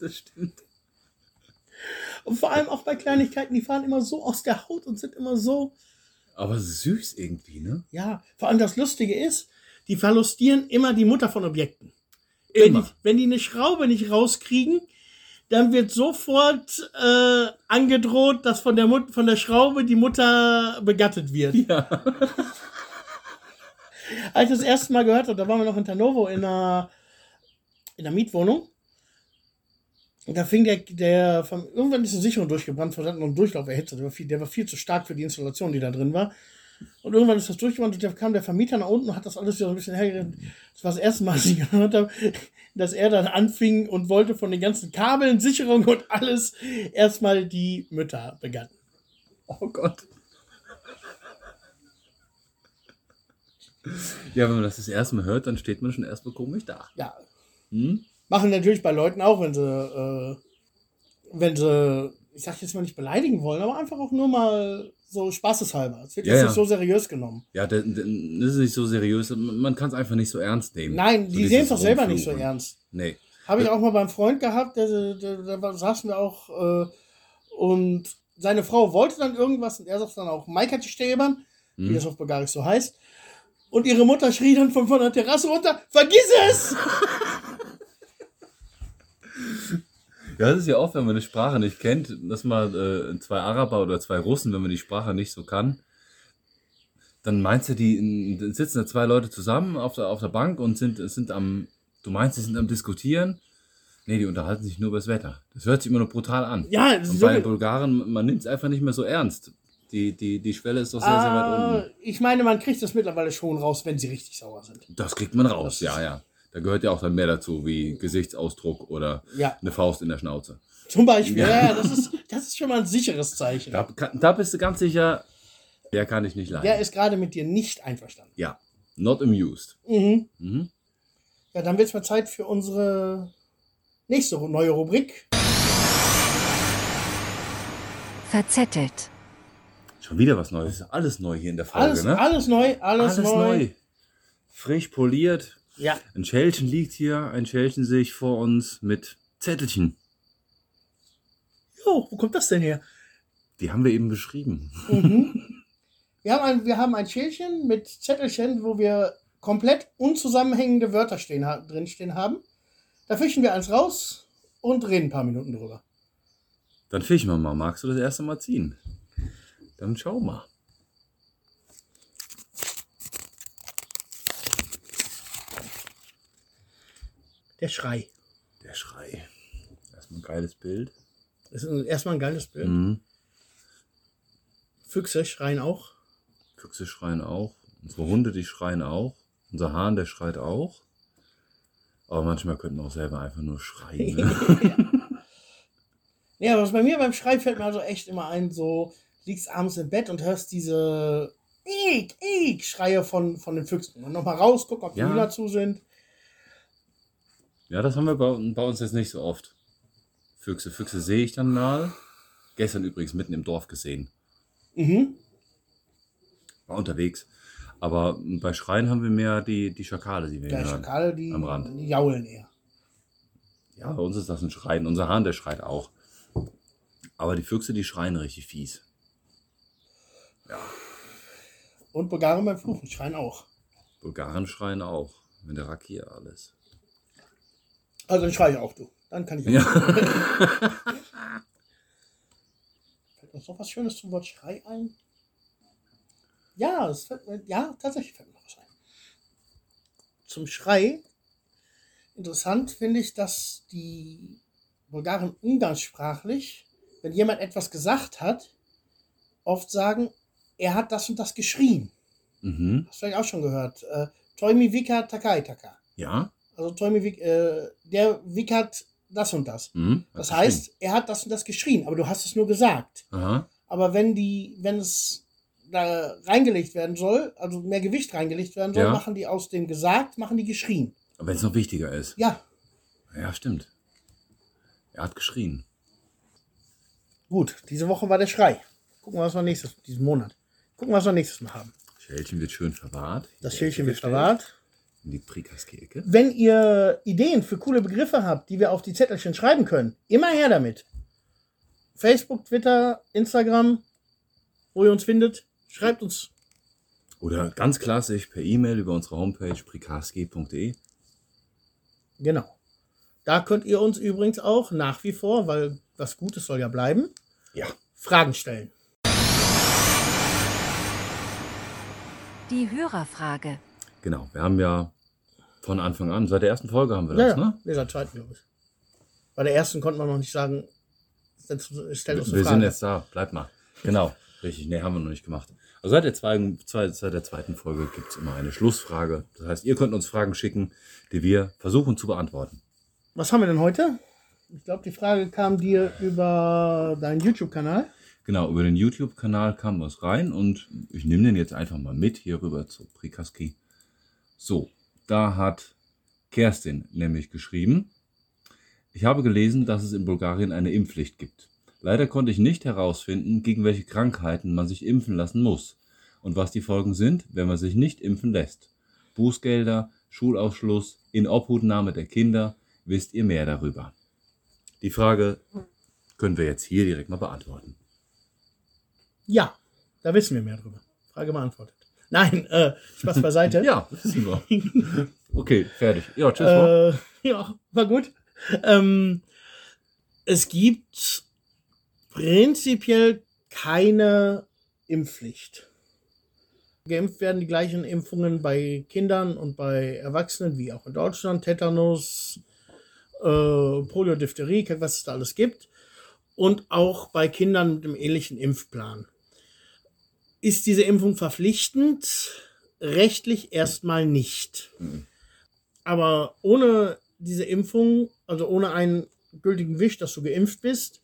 Das stimmt. Und vor allem auch bei Kleinigkeiten, die fahren immer so aus der Haut und sind immer so. Aber süß irgendwie, ne? Ja, vor allem das Lustige ist, die verlustieren immer die Mutter von Objekten. Wenn Immer. die, wenn die eine Schraube nicht rauskriegen, dann wird sofort äh, angedroht, dass von der, Mut von der Schraube die Mutter begattet wird. Ja. Als ich das erste Mal gehört habe, da waren wir noch in Tanovo in einer, in einer Mietwohnung. Und da fing der, der vom, irgendwann ist eine Sicherung durchgebrannt, wir hatten noch einen Durchlauf erhitzt. Der war, viel, der war viel zu stark für die Installation, die da drin war. Und irgendwann ist das durchgebrannt und da kam der Vermieter nach unten und hat das alles wieder so ein bisschen hergerissen. Das war das erste Mal, dass ich gehört habe, dass er dann anfing und wollte von den ganzen Kabeln, Sicherungen und alles erstmal die Mütter begatten. Oh Gott. Ja, wenn man das das erste Mal hört, dann steht man schon erstmal komisch da. Ja, Hm? machen natürlich bei Leuten auch, wenn sie, äh, wenn sie, ich sag jetzt mal nicht beleidigen wollen, aber einfach auch nur mal so spaßeshalber. Es wird Ja, jetzt ja. nicht so seriös genommen. Ja, das, ist nicht so seriös. Man kann es einfach nicht so ernst nehmen. Nein, die sehen es doch selber nicht so ernst. Nee. Habe ich auch mal beim Freund gehabt, der, der, der, da saßen wir auch äh, und seine Frau wollte dann irgendwas und er sagt dann auch Maika Stäbern, wie Hm. das auf Bulgarisch so heißt. Und ihre Mutter schrie dann von, von der Terrasse runter, vergiss es! Ja, das ist ja oft, wenn man eine Sprache nicht kennt, dass man äh, zwei Araber oder zwei Russen, wenn man die Sprache nicht so kann, dann meinst du, die dann sitzen da zwei Leute zusammen auf der, auf der Bank und sind, sind am, du meinst, sie sind am Diskutieren. Nee, die unterhalten sich nur über das Wetter. Das hört sich immer noch brutal an. Ja, das Und ist bei den Bulgaren, man nimmt es einfach nicht mehr so ernst. Die, die, die Schwelle ist doch sehr, sehr weit unten. Äh, ich meine, man kriegt das mittlerweile schon raus, wenn sie richtig sauer sind. Das kriegt man raus, Das ja, ja. Da gehört ja auch dann mehr dazu, wie Gesichtsausdruck oder Ja. eine Faust in der Schnauze. Zum Beispiel. Ja. Ja, das, ist, das ist schon mal ein sicheres Zeichen. Da, da bist du ganz sicher, der kann ich nicht leiden. Der ist gerade mit dir nicht einverstanden. ja, not amused. Mhm. Mhm. Ja, dann wird es mal Zeit für unsere nächste neue Rubrik. Verzettelt. Schon wieder was Neues. Alles neu hier in der Folge, Alles, ne? alles neu, alles, neu. Frisch poliert. Ja, Ein Schälchen liegt hier, ein Schälchen sehe ich vor uns mit Zettelchen. jo, wo kommt das denn her? Die haben wir eben beschrieben. Mhm. wir, haben ein, wir haben ein Schälchen mit Zettelchen, wo wir komplett unzusammenhängende Wörter stehen, ha- drinstehen haben. Da fischen wir eins raus und reden ein paar Minuten drüber. Dann fischen wir mal. Magst du das erste Mal ziehen? Dann schau mal. Der Schrei. Der Schrei. Erstmal ein geiles Bild. Das ist erstmal ein geiles Bild. Mhm. Füchse schreien auch. Füchse schreien auch. Unsere Hunde, die schreien auch. Unser Hahn, der schreit auch. Aber manchmal könnten wir auch selber einfach nur schreien. Ne? Ja, was bei mir beim Schrei fällt mir also echt immer ein, so liegst abends im Bett und hörst diese Eek, Eek Schreie von, von den Füchsen. Und nochmal raus, gucken, ob die Ja. Hühner zu sind. Ja, das haben wir bei, bei uns jetzt nicht so oft. Füchse. Füchse sehe ich dann mal. Gestern übrigens mitten im Dorf gesehen. Mhm. War unterwegs. Aber bei Schreien haben wir mehr die, die Schakale, die wir Ja, hören. Schakale, die, Am Rand. die jaulen eher. Ja, bei uns ist das ein Schreien. Unser Hahn, der schreit auch. Aber die Füchse, die schreien richtig fies. Und Bulgaren beim Fluchen schreien auch. Bulgaren schreien auch. Wenn der Rakier alles. Also dann schreie ich auch, du. Dann kann ich auch. Ja. Fällt uns noch was Schönes zum Wort Schrei ein? Ja, es fällt mir, ja, tatsächlich fällt mir noch was ein. Zum Schrei. Interessant finde ich, dass die Bulgaren umgangssprachlich, wenn jemand etwas gesagt hat, oft sagen, er hat das und das geschrien. mhm. Hast du vielleicht auch schon gehört. Äh, Toimi Vika Takai Taka. Ja. Also Toimi Vik, äh, der wickert das und das. Mhm. Das Hat heißt, er hat das und das geschrien, aber du hast es nur gesagt. geschrien. Aha. Aber wenn die, wenn es da reingelegt werden soll, also mehr Gewicht reingelegt werden soll, Ja. machen die aus dem gesagt, machen die geschrien. Aber wenn es noch wichtiger ist. Ja, Ja, stimmt. Er hat geschrien. gut. Diese Woche war der Schrei. Gucken wir, was wir nächstes, diesen Monat. Gucken, was wir nächstes Mal haben. Schälchen wird schön verwahrt. Das Schälchen wird verwahrt. In die Prikaski-Ecke. Wenn ihr Ideen für coole Begriffe habt, die wir auf die Zettelchen schreiben können, immer her damit. Facebook, Twitter, Instagram, wo ihr uns findet, schreibt uns. Oder ganz klassisch per E-Mail über unsere Homepage prikaski.de. Genau. Da könnt ihr uns übrigens auch nach wie vor, weil was Gutes soll ja bleiben, Ja. Fragen stellen. Die Hörerfrage. Genau. Wir haben ja von Anfang an, seit der ersten Folge haben wir Ja, das, ja. ne? Wir sind zweiten, glaube ich. Bei der ersten konnte man noch nicht sagen, stellt stellt uns eine Wir Frage. sind jetzt da, bleib mal. Genau, richtig. Nee, haben wir noch nicht gemacht. Also seit der zweiten, zwei- seit der zweiten Folge gibt es immer eine Schlussfrage. Das heißt, ihr könnt uns Fragen schicken, die wir versuchen zu beantworten. Was haben wir denn heute? Ich glaube, die Frage kam dir über deinen YouTube-Kanal. Genau, über den YouTube-Kanal kam was rein und ich nehme den jetzt einfach mal mit hier rüber zu Prikaski. So, da hat Kerstin nämlich geschrieben, ich habe gelesen, dass es in Bulgarien eine Impfpflicht gibt. Leider konnte ich nicht herausfinden, gegen welche Krankheiten man sich impfen lassen muss und was die Folgen sind, wenn man sich nicht impfen lässt. Bußgelder, Schulausschluss, Inobhutnahme der Kinder, wisst ihr mehr darüber. Die Frage können wir jetzt hier direkt mal beantworten. Ja, da wissen wir mehr drüber. Frage beantwortet. Nein, äh, Spaß beiseite. Ja, wissen wir. Okay, fertig. Ja, tschüss. Äh, ja, war gut. Ähm, es gibt prinzipiell keine Impfpflicht. Geimpft werden die gleichen Impfungen bei Kindern und bei Erwachsenen wie auch in Deutschland. Tetanus, äh, Polio, Diphtherie, was es da alles gibt. Und auch bei Kindern mit einem ähnlichen Impfplan. Ist diese Impfung verpflichtend? Rechtlich erstmal nicht. Mhm. Aber ohne diese Impfung, also ohne einen gültigen Wisch, dass du geimpft bist,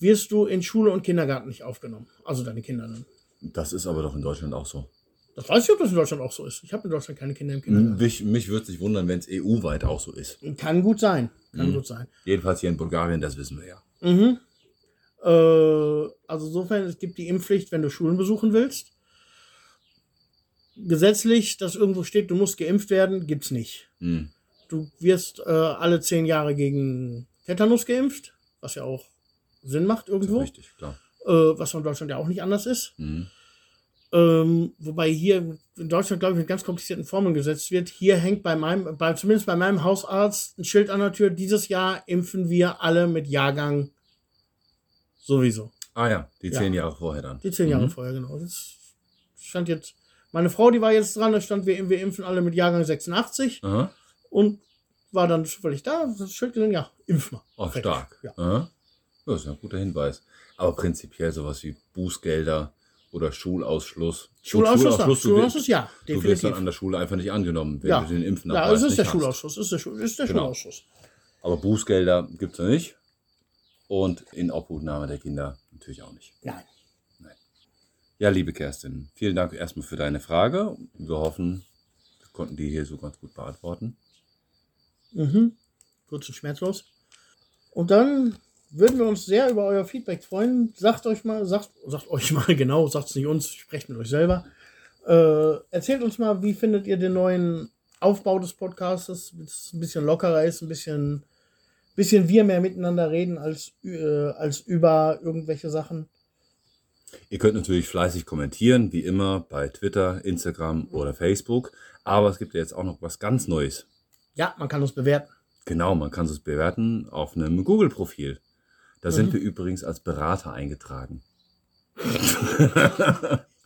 wirst du in Schule und Kindergarten nicht aufgenommen. Also deine Kinder dann. Das ist aber doch in Deutschland auch so. Das weiß ich, ob das in Deutschland auch so ist. Ich habe in Deutschland keine Kinder im Kindergarten. Mich, mich würde es nicht wundern, wenn es EU-weit auch so ist. Kann gut sein. Kann Mhm. gut sein. Jedenfalls hier in Bulgarien, das wissen wir ja. Mhm. Äh, also insofern, es gibt die Impfpflicht, wenn du Schulen besuchen willst. Gesetzlich, dass irgendwo steht, du musst geimpft werden, gibt's nicht. Mhm. Du wirst äh, alle zehn Jahre gegen Tetanus geimpft, was ja auch Sinn macht irgendwo, richtig, klar. äh, was in Deutschland ja auch nicht anders ist. Mhm. Ähm, wobei hier in Deutschland, glaube ich, mit ganz komplizierten Formeln gesetzt wird. Hier hängt bei meinem, bei, zumindest bei meinem Hausarzt ein Schild an der Tür. Dieses Jahr impfen wir alle mit Jahrgang sowieso. Ah ja, die Ja. zehn Jahre vorher dann. Die zehn Jahre Mhm. vorher, genau. Das stand jetzt, meine Frau, die war jetzt dran, da stand, wir, wir impfen alle mit Jahrgang 86 Aha. und war dann zufällig da, das Schild gesehen, ja, impf mal. Oh, Fertig. stark. Ja. Aha. Das ist ein guter Hinweis. Aber prinzipiell sowas wie Bußgelder oder Schulausschluss. Schulausschuss, ja. du Schulausschuss, wirst- ja, Du wirst definitiv. dann an der Schule einfach nicht angenommen, wenn Ja. du den Impfen Ja, es ist der Schulausschuss, ist der, Schu ist der Genau. Schulausschuss. Aber Bußgelder gibt es ja nicht. Und in Obhutnahme der Kinder natürlich auch nicht. Nein. Ja, liebe Kerstin, vielen Dank erstmal für deine Frage. Wir hoffen, wir konnten die hier so ganz gut beantworten. Mhm. Kurz und schmerzlos. Und dann würden wir uns sehr über euer Feedback freuen. Sagt euch mal, sagt, sagt euch mal genau, sagt es nicht uns, sprecht mit euch selber. Äh, erzählt uns mal, wie findet ihr den neuen Aufbau des Podcasts, dass es ein bisschen lockerer ist, ein bisschen, bisschen wir mehr miteinander reden als, äh, als über irgendwelche Sachen. Ihr könnt natürlich fleißig kommentieren, wie immer bei Twitter, Instagram oder Facebook. Aber es gibt ja jetzt auch noch was ganz Neues. Ja, man kann uns bewerten. Genau, man kann es bewerten auf einem Google-Profil. Da sind Mhm. wir übrigens als Berater eingetragen.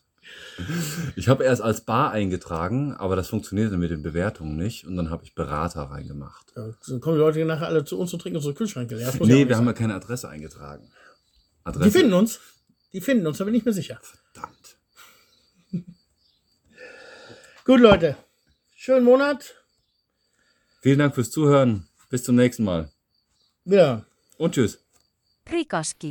ich habe erst als Bar eingetragen, aber das funktionierte mit den Bewertungen nicht. Und dann habe ich Berater reingemacht. Ja, Dann kommen die Leute nachher alle zu uns und trinken unsere Kühlschränke leer. Ja Nee, wir haben ja keine Adresse eingetragen. Adresse. Die finden uns. Die finden uns, da bin ich mir sicher. Verdammt. Gut, Leute. Schönen Monat. Vielen Dank fürs Zuhören. Bis zum nächsten Mal. Wieder. Und tschüss. Prikoski.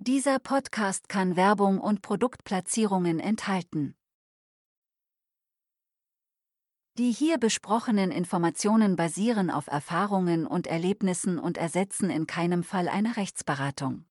Dieser Podcast kann Werbung und Produktplatzierungen enthalten. Die hier besprochenen Informationen basieren auf Erfahrungen und Erlebnissen und ersetzen in keinem Fall eine Rechtsberatung.